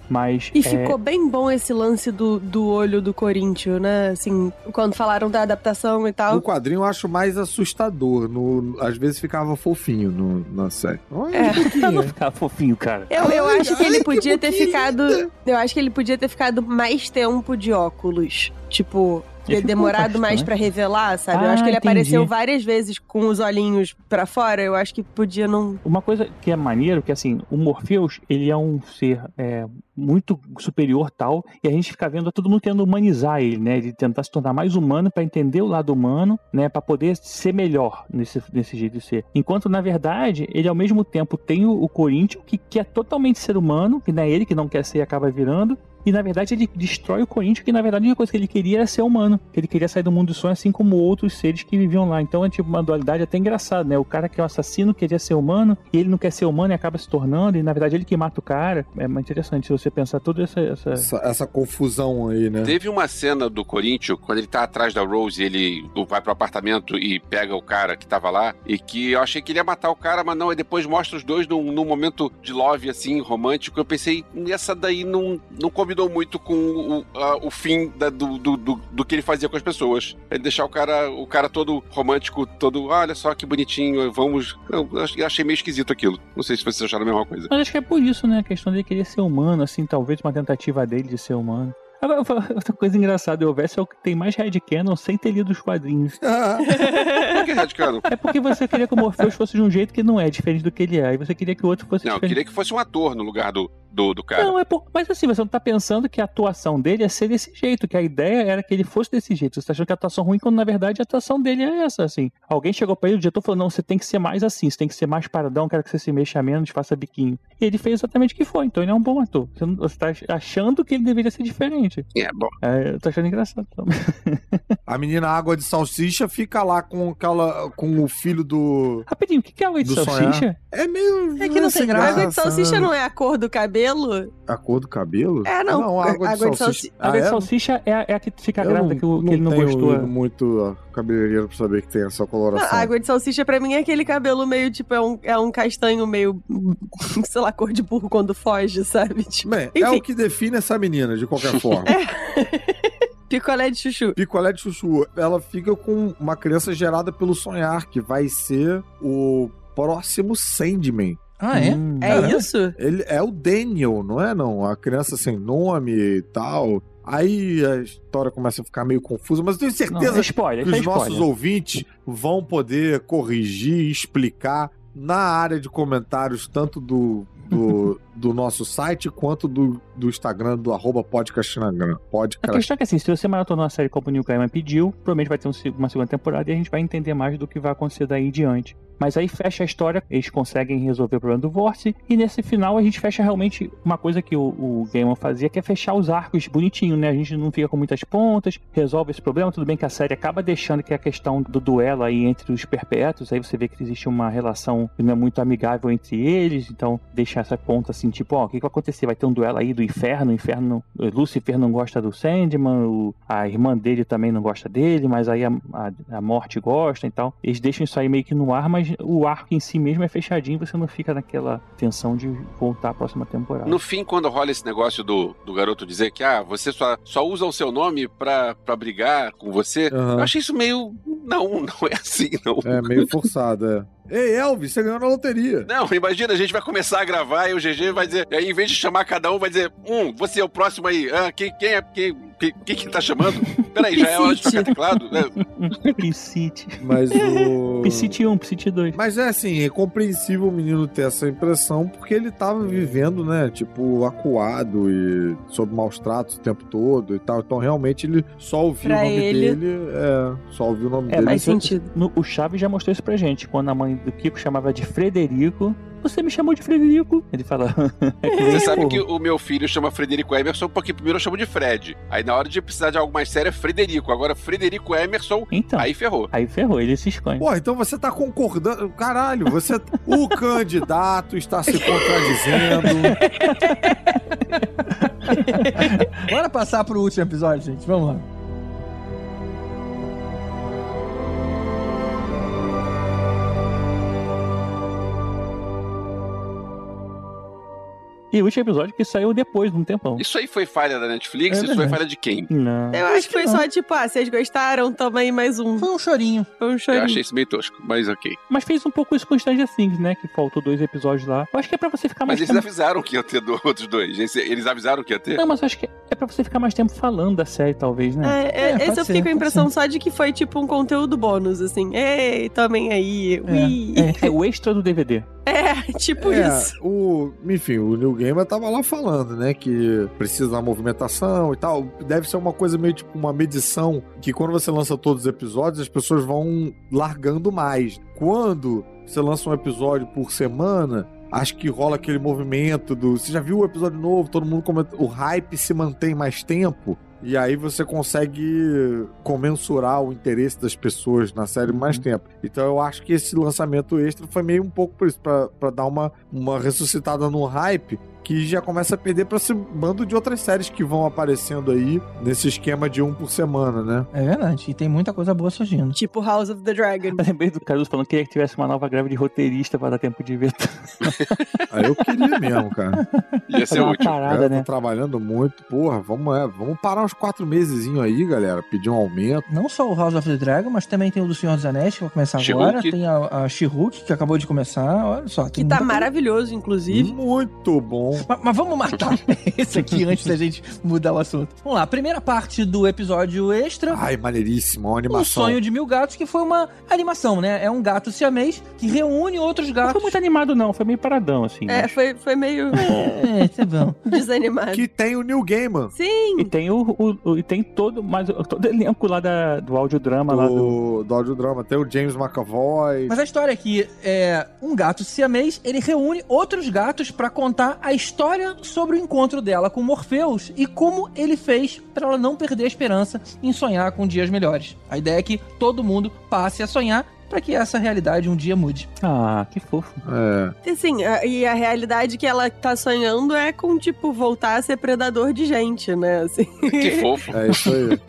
Mas. E é, ficou bem bom esse lance do, do olho do Corinthians, né? Assim, quando falaram da adaptação e tal. No quadrinho eu acho mais assustador. No, às vezes ficava fofinho no, na série. Olha, É. um pouquinho. Ficar fofinho, cara. Eu, eu Ai, acho que ele ai, que podia ter ficado. Eu acho que ele podia ter ficado mais tempo de óculos. Tipo, ter demorado mais pra revelar, sabe? eu Ah, acho que ele entendi. apareceu várias vezes com os olhinhos pra fora. Eu acho que podia não. Uma coisa que é maneiro, que assim, o Morpheus, ele é um ser é, muito superior tal, e a gente fica vendo todo mundo tentando humanizar ele, né? Ele tentar se tornar mais humano para entender o lado humano, né? Para poder ser melhor nesse, nesse jeito de ser. Enquanto, na verdade, ele ao mesmo tempo tem o, o Corinthians, que, que é totalmente ser humano, que não é ele que não quer ser e acaba virando, e na verdade ele destrói o Corinthians, que na verdade a única coisa que ele queria era ser humano. Que ele queria sair do mundo dos sonhos, assim como outros seres que viviam lá. Então é tipo uma dualidade até engraçada, né? O cara que é um assassino queria ser humano, e ele não quer ser humano e acaba se tornando, e na verdade ele que mata o cara. É muito interessante se você pensar toda essa. essa... Essa, essa confusão aí, né? Teve uma cena do Corinthians, quando ele tá atrás da Rose, ele vai pro apartamento e pega o cara que tava lá, e que eu achei que ele ia matar o cara, mas não, e depois mostra os dois num, num momento de love, assim, romântico. Eu pensei, essa daí não, não combinou muito com o, a- o fim da- do, do, do, do que ele fazia com as pessoas. Ele deixar o cara, o cara todo romântico, todo, "Ah, olha só que bonitinho, vamos. Eu eu achei meio esquisito aquilo. Não sei se vocês acharam a mesma coisa. Mas acho que é por isso, né? A questão dele querer ser humano, assim, talvez uma tentativa dele de ser humano. Agora, eu outra coisa engraçada, o é o que tem mais headcanon sem ter lido os quadrinhos. Por que Red Cano? É porque você queria que o Morpheus fosse de um jeito que não é, diferente do que ele é. Aí você queria que o outro fosse Não, eu diferente. queria que fosse um ator no lugar do, do, do cara. Não, é por... mas assim, você não tá pensando que a atuação dele é ser desse jeito, que a ideia era que ele fosse desse jeito. Você tá achando que a atuação ruim, quando na verdade a atuação dele é essa, assim. Alguém chegou pra ele, o diretor falou, não, você tem que ser mais assim, você tem que ser mais paradão, quero que você se mexa menos, faça biquinho. E ele fez exatamente o que foi, então ele é um bom ator. Você, não, você tá achando que ele deveria ser diferente. É, bom. É, eu tô achando engraçado. também. A menina Água de Salsicha fica lá com aquela. com o filho do. Rapidinho, o que é água de salsicha? É meio. É que não tem graça. Água de salsicha não é a cor do cabelo? A cor do cabelo? É, não. Não, água de Água de salsicha. A água Ah, de é? salsicha é, a- é a que fica Eu grávida, que, o- que ele não gostou. ido muito cabeleireiro pra saber que tem essa Não, coloração. água de salsicha pra mim é aquele cabelo meio, tipo, é um, é um castanho meio, sei lá, cor de burro quando foge, sabe? Tipo, Bem, é o que define essa menina, de qualquer forma. picolé de chuchu. Picolé de chuchu, ela fica com uma criança gerada pelo sonhar, que vai ser o próximo Sandman. Ah, é? Hum, É Caramba. isso? Ele é o Daniel, não é não? A criança sem nome e tal. Aí a história começa a ficar meio confusa, mas eu tenho Não, certeza é spoiler, que é os nossos spoiler. ouvintes vão poder corrigir, explicar na área de comentários, tanto do, do, do nosso site quanto do, do Instagram, do arroba podcastinagram. A Podcast. questão é que assim, se você maratonou a série como o Neil Gaiman pediu, provavelmente vai ter um uma segunda temporada e a gente vai entender mais do que vai acontecer daí em diante. Mas aí fecha a história, eles conseguem resolver o problema do Vórtice, e nesse final a gente fecha realmente uma coisa que o, o Gaiman fazia, que é fechar os arcos bonitinho, né? A gente não fica com muitas pontas, resolve esse problema. Tudo bem que a série acaba deixando que a questão do duelo aí entre os perpétuos, aí você vê que existe uma relação que não é muito amigável entre eles, então deixa essa ponta assim, tipo, ó, o que, que vai acontecer? Vai ter um duelo aí do inferno, o inferno, Lúcifer não gosta do Sandman, o- a irmã dele também não gosta dele, mas aí a, a, a morte gosta e tal. Eles deixam isso aí meio que no ar, mas o arco em si mesmo é fechadinho, você não fica naquela tensão de voltar à próxima temporada. No fim, quando rola esse negócio do, do garoto dizer que ah, você só, só usa o seu nome pra, pra brigar com você, Aham. eu achei isso meio. Não, não é assim, não. É meio forçado, é. Ei, Elvis, você ganhou na loteria. Não, imagina, a gente vai começar a gravar e o GG vai dizer, aí em vez de chamar cada um, vai dizer, um, você é o próximo aí. Ah, quem, quem é. Quem, quem, quem que tá chamando? Peraí, já é hora de tocar teclado? É, Psite. Mas o. Psite 1, Psite 2. Mas é assim, é compreensível o menino ter essa impressão, porque ele tava vivendo, né, tipo, acuado e sob maus tratos o tempo todo e tal. Então, realmente, ele só ouviu Pra o nome ele- dele. É, só ouviu o nome É, dele. Faz mas sentido. no- o Chaves já mostrou isso pra gente. Quando a mãe do Kiko chamava de Frederico, você me chamou de Frederico. Ele fala. é que Você sabe que o meu filho chama Frederico Emerson porque primeiro eu chamo de Fred. Aí na hora de precisar de algo mais sério é Frederico. Agora Frederico Emerson, Então, aí... aí ferrou. ferrou, ele se esconde. Pô, então você tá concordando. Caralho, você. o candidato está se contradizendo. Bora passar pro último episódio, gente. Vamos lá. E o último episódio que saiu depois de um tempão. Isso aí foi falha da Netflix? É isso foi falha de quem? Não. Eu acho que foi não. só tipo, ah, vocês gostaram, aí mais um. Foi um chorinho. Foi um Eu chorinho. achei isso meio tosco, mas ok. Mas fez um pouco isso com Stranger Things, né? Que faltou dois episódios lá. Eu acho que é pra você ficar mais Mas eles tempo. avisaram que ia ter do- outros dois. Eles- Eles avisaram que ia ter? Não, mas eu acho que é pra você ficar mais tempo falando da série, talvez, né? É, é, É, esse eu ser, fiquei com a impressão ser. só de que foi tipo um conteúdo bônus, assim. Ei, tomem aí. Ui. É, o extra do DVD. É, tipo É, isso. o, enfim, o New Gamer tava lá falando, né, que precisa da movimentação e tal. Deve ser uma coisa meio tipo uma medição que quando você lança todos os episódios, as pessoas vão largando mais. Quando você lança um episódio por semana, acho que rola aquele movimento do. Você já viu o episódio novo? Todo mundo comenta. O hype se mantém mais tempo. E aí você consegue comensurar o interesse das pessoas na série mais tempo. Então eu acho que esse lançamento extra foi meio um pouco por isso, pra, pra dar uma, uma ressuscitada no hype que já começa a perder pra esse bando de outras séries que vão aparecendo aí nesse esquema de um por semana, né? É verdade. E tem muita coisa boa surgindo. Tipo House of the Dragon. Eu lembrei do Caruso falando que queria que tivesse uma nova greve de roteirista pra dar tempo de ver. Aí eu queria mesmo, cara. Ia ser uma útil. Parada, tá né? trabalhando muito. Porra, vamos, é, vamos parar uns quatro meses aí, galera. Pedir um aumento. Não só o House of the Dragon, mas também tem o do Senhor dos Anéis, que vai começar agora. Tem a, a She-Hulk, que acabou de começar. Olha só. Que tá maravilhoso, inclusive. Muito bom. Mas, mas vamos matar esse aqui antes da gente mudar o assunto. Vamos lá, primeira parte do episódio extra. Ai, maneiríssimo. Uma Um animação. sonho de mil gatos, que foi uma animação, né? É um gato siamês que reúne outros Não gatos. foi muito animado, não. Foi meio paradão, assim. É, mas- foi, foi meio É, tá bom. desanimado. Que tem o New Gamer. Sim. E tem o, o- o- e tem todo, mas todo elenco lá da, do audiodrama lá do. Do, do audiodrama. Tem o James McAvoy. Mas a história é que é, um gato siamês, ele reúne outros gatos pra contar a história sobre o encontro dela com Morpheus e como ele fez pra ela não perder a esperança em sonhar com dias melhores. A ideia é que todo mundo passe a sonhar pra que essa realidade um dia mude. Ah, que fofo. É. E Assim, a- e a realidade que ela tá sonhando é com, tipo, voltar a ser predador de gente, né? Assim. Que fofo. É isso aí.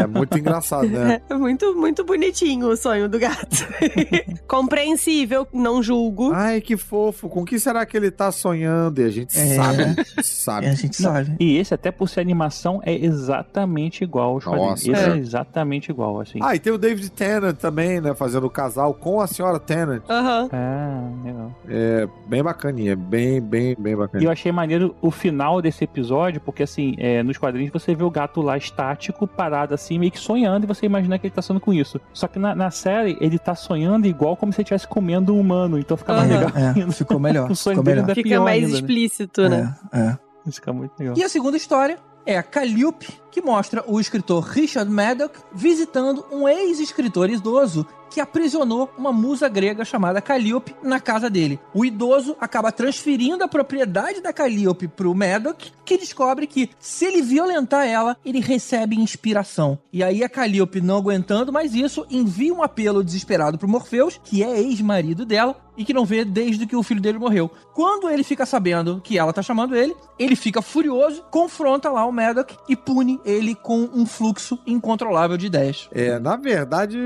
É muito engraçado, né? É muito, muito bonitinho o sonho do gato. Compreensível, não julgo. Ai, que fofo. Com que será que ele tá sonhando? E a gente É. sabe. Sabe. É, a gente sabe. E esse, até por ser animação, é exatamente igual. Nossa, Esse é. é. exatamente igual, assim. Ah, e tem o David Tennant também, né? Fazendo casal com a senhora Tennant. Aham. Ah, legal. É bem bacaninha. Bem, bem, bem E bacaninha. eu achei maneiro o final desse episódio, porque assim, é, nos quadrinhos você vê o gato lá estático, parado assim, meio que sonhando, e você imagina que ele tá sonhando com isso. Só que na, na série, ele tá sonhando igual como se ele estivesse comendo um humano, então fica mais Aham. legal É, ficou melhor. O sonho ficou dele melhor. é Fica pior mais ainda, né? explícito, né? É, é. Isso fica muito legal. E a segunda história é a Calliope, que mostra o escritor Richard Maddock visitando um ex-escritor idoso que aprisionou uma musa grega chamada Calliope na casa dele. O idoso acaba transferindo a propriedade da Calliope para o Maddock, que descobre que se ele violentar ela, ele recebe inspiração. E aí a Calliope, não aguentando mais isso, envia um apelo desesperado para Morpheus, que é ex-marido dela, e que não vê desde que o filho dele morreu. Quando ele fica sabendo que ela tá chamando ele, ele fica furioso, confronta lá o Maddock e pune ele com um fluxo incontrolável de ideias. É, na verdade,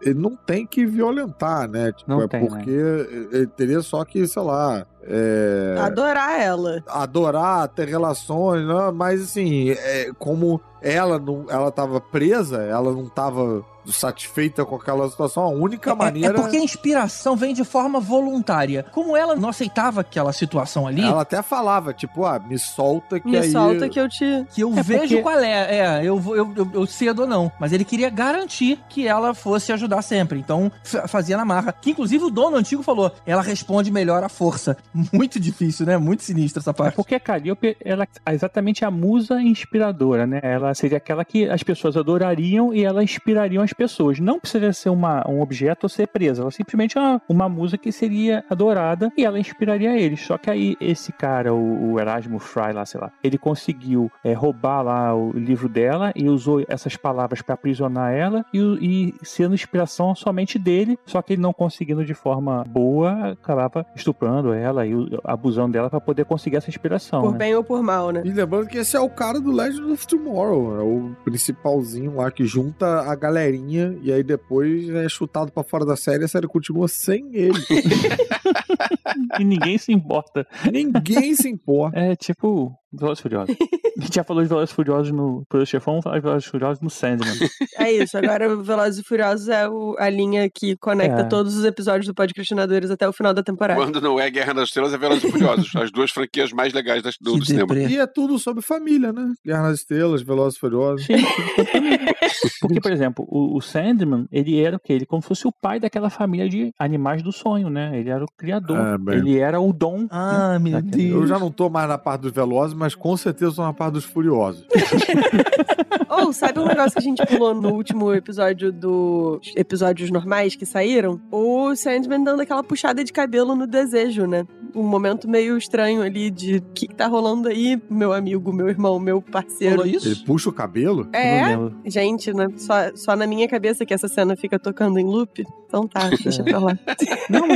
ele não tem que violentar, né? Tipo, Não é tem, porque ele teria só que, sei lá. É, Adorar ela. adorar, ter relações, né? mas assim, é, como ela não, ela tava presa, ela não tava satisfeita com aquela situação, a única É- É, maneira. porque a inspiração vem de forma voluntária. Como ela não aceitava aquela situação ali, Ela até falava, tipo, ah, me solta que Me aí. solta que eu te. que eu É vejo porque- qual é. É, eu, vou- eu, eu, eu cedo ou não. Mas ele queria garantir que ela fosse ajudar sempre. Então, fa- fazia na marra. Que inclusive o dono antigo falou: ela responde melhor à força. Muito difícil, né? Muito sinistra essa É parte. porque a Calliope, ela é exatamente a musa inspiradora, né? Ela seria aquela que as pessoas adorariam e ela inspiraria as pessoas. Não precisa ser uma, um objeto ou ser presa. Ela simplesmente é uma, uma musa que seria adorada e ela inspiraria eles. Só que aí esse cara, o, o Erasmo Fry lá, sei lá, ele conseguiu é, roubar lá o livro dela e usou essas palavras para aprisionar ela e, e sendo inspiração somente dele. Só que ele não conseguindo de forma boa, acabava estuprando ela e o- abusando dela para poder conseguir essa inspiração. Por né? bem ou por mal, né? E lembrando que esse é o cara do Legend of Tomorrow, é o principalzinho lá que junta a galerinha e aí depois é chutado pra fora da série e a série continua sem ele. E ninguém se importa. Ninguém se importa. É tipo Velozes e Furiosos. A gente já falou de Velozes e Furiosos no Poder Chefão, vamos falar de Velozes e Furiosos no Sandman. É isso. Agora, o Velozes e Furiosos é o- a linha que conecta É. todos os episódios do Podcastinadores até o final da temporada. Quando não é Guerra nas Estrelas, é Velozes e Furiosos. As duas franquias mais legais das- do, do cinema. E é tudo sobre família, né? Guerra nas Estrelas, Velozes e Furiosos. Sim, porque, por exemplo, o, o Sandman, ele era o quê? Ele como se fosse o pai daquela família de animais do sonho, né? Ele era o criador. É, bem. ele era o dom. Ah, meu Deus. Eu já não tô mais na parte dos Velozes, mas com certeza tô na parte dos Furiosos. Ou, sabe um negócio que a gente pulou no último episódio dos episódios normais que saíram? O Sandman dando aquela puxada de cabelo no desejo, né? Um momento meio estranho ali de o que, que tá rolando aí, meu amigo, meu irmão, meu parceiro. Falou isso? Ele puxa o cabelo? É, gente, né? Só, só na minha cabeça que essa cena fica tocando em loop. Então tá, deixa pra lá. Não.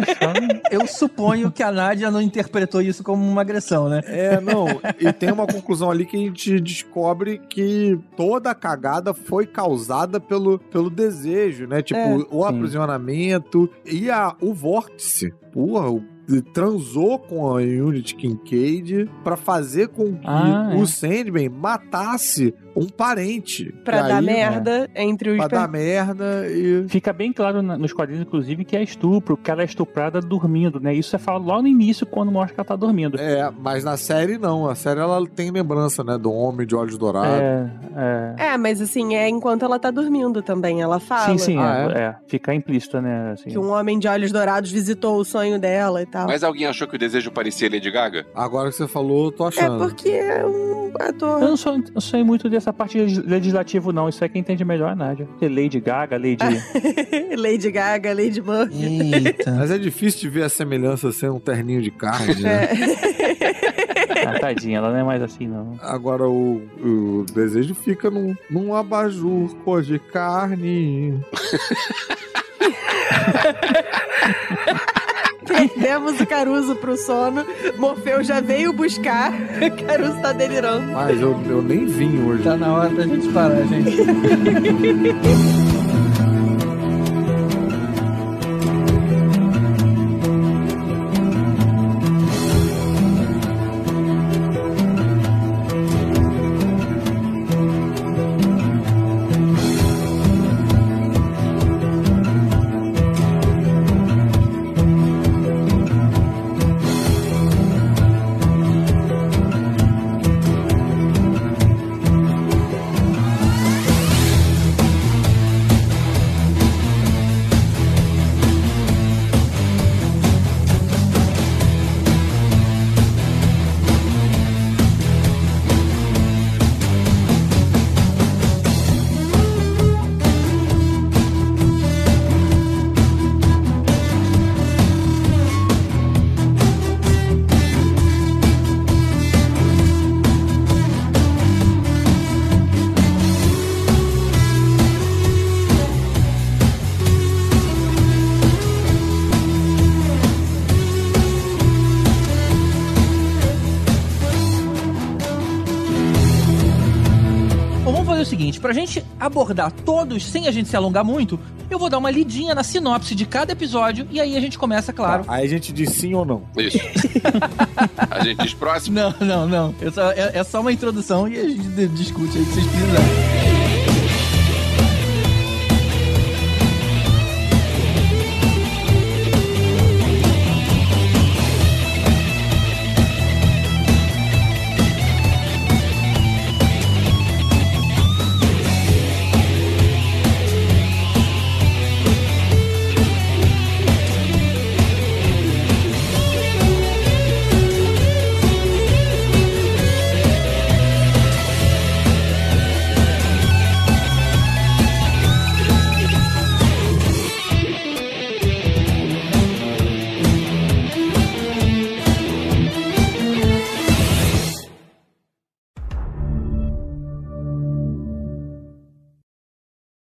Eu suponho que a Nádia não interpretou isso como uma agressão, né? É, não. E tem uma conclusão ali que a gente descobre que toda a cagada foi causada pelo, pelo desejo, né? Tipo, É. o Sim. aprisionamento e a, o vórtice. Porra, o transou com a Unity Kincaid pra fazer com que Ah, o é. Sandman matasse um parente. Pra dar aí, merda entre os Pra dar merda e... Fica bem claro na- nos quadrinhos, inclusive, que é estupro, que ela é estuprada dormindo, né? Isso é falado lá no início, quando mostra que ela tá dormindo. É, mas na série não. A série ela tem lembrança, né? Do homem de olhos dourados. É, é. É, mas assim, é enquanto ela tá dormindo também. Ela fala Sim, sim, Ah, é, é. Fica implícito, né? Assim. que um homem de olhos dourados visitou o sonho dela e tal. Mas alguém achou que o desejo parecia Lady Gaga? Agora que você falou, eu tô É achando. porque é um ator. Eu não sou, eu sei muito dessa parte legis- legislativa, não. Isso é quem entende melhor é a Nádia. Lady Gaga, Lady. Lady Gaga, Lady Murphy. Eita. Mas é difícil de ver a semelhança ser um terninho de carne, né? É. ah, tadinha, ela não é mais assim, não. Agora o, o desejo fica num, num abajur cor de carne. Perdemos o Caruso pro sono. Morfeu já veio buscar. Caruso tá delirando. Mas eu, eu nem vim hoje. Tá na hora da gente parar, gente. abordar todos sem a gente se alongar muito, eu vou dar uma lidinha na sinopse de cada episódio e aí a gente começa, claro. Aí a gente diz sim ou não. Isso. a gente diz próximo. Não, não, não. É só, é- é só uma introdução e a gente discute aí o que vocês precisarem.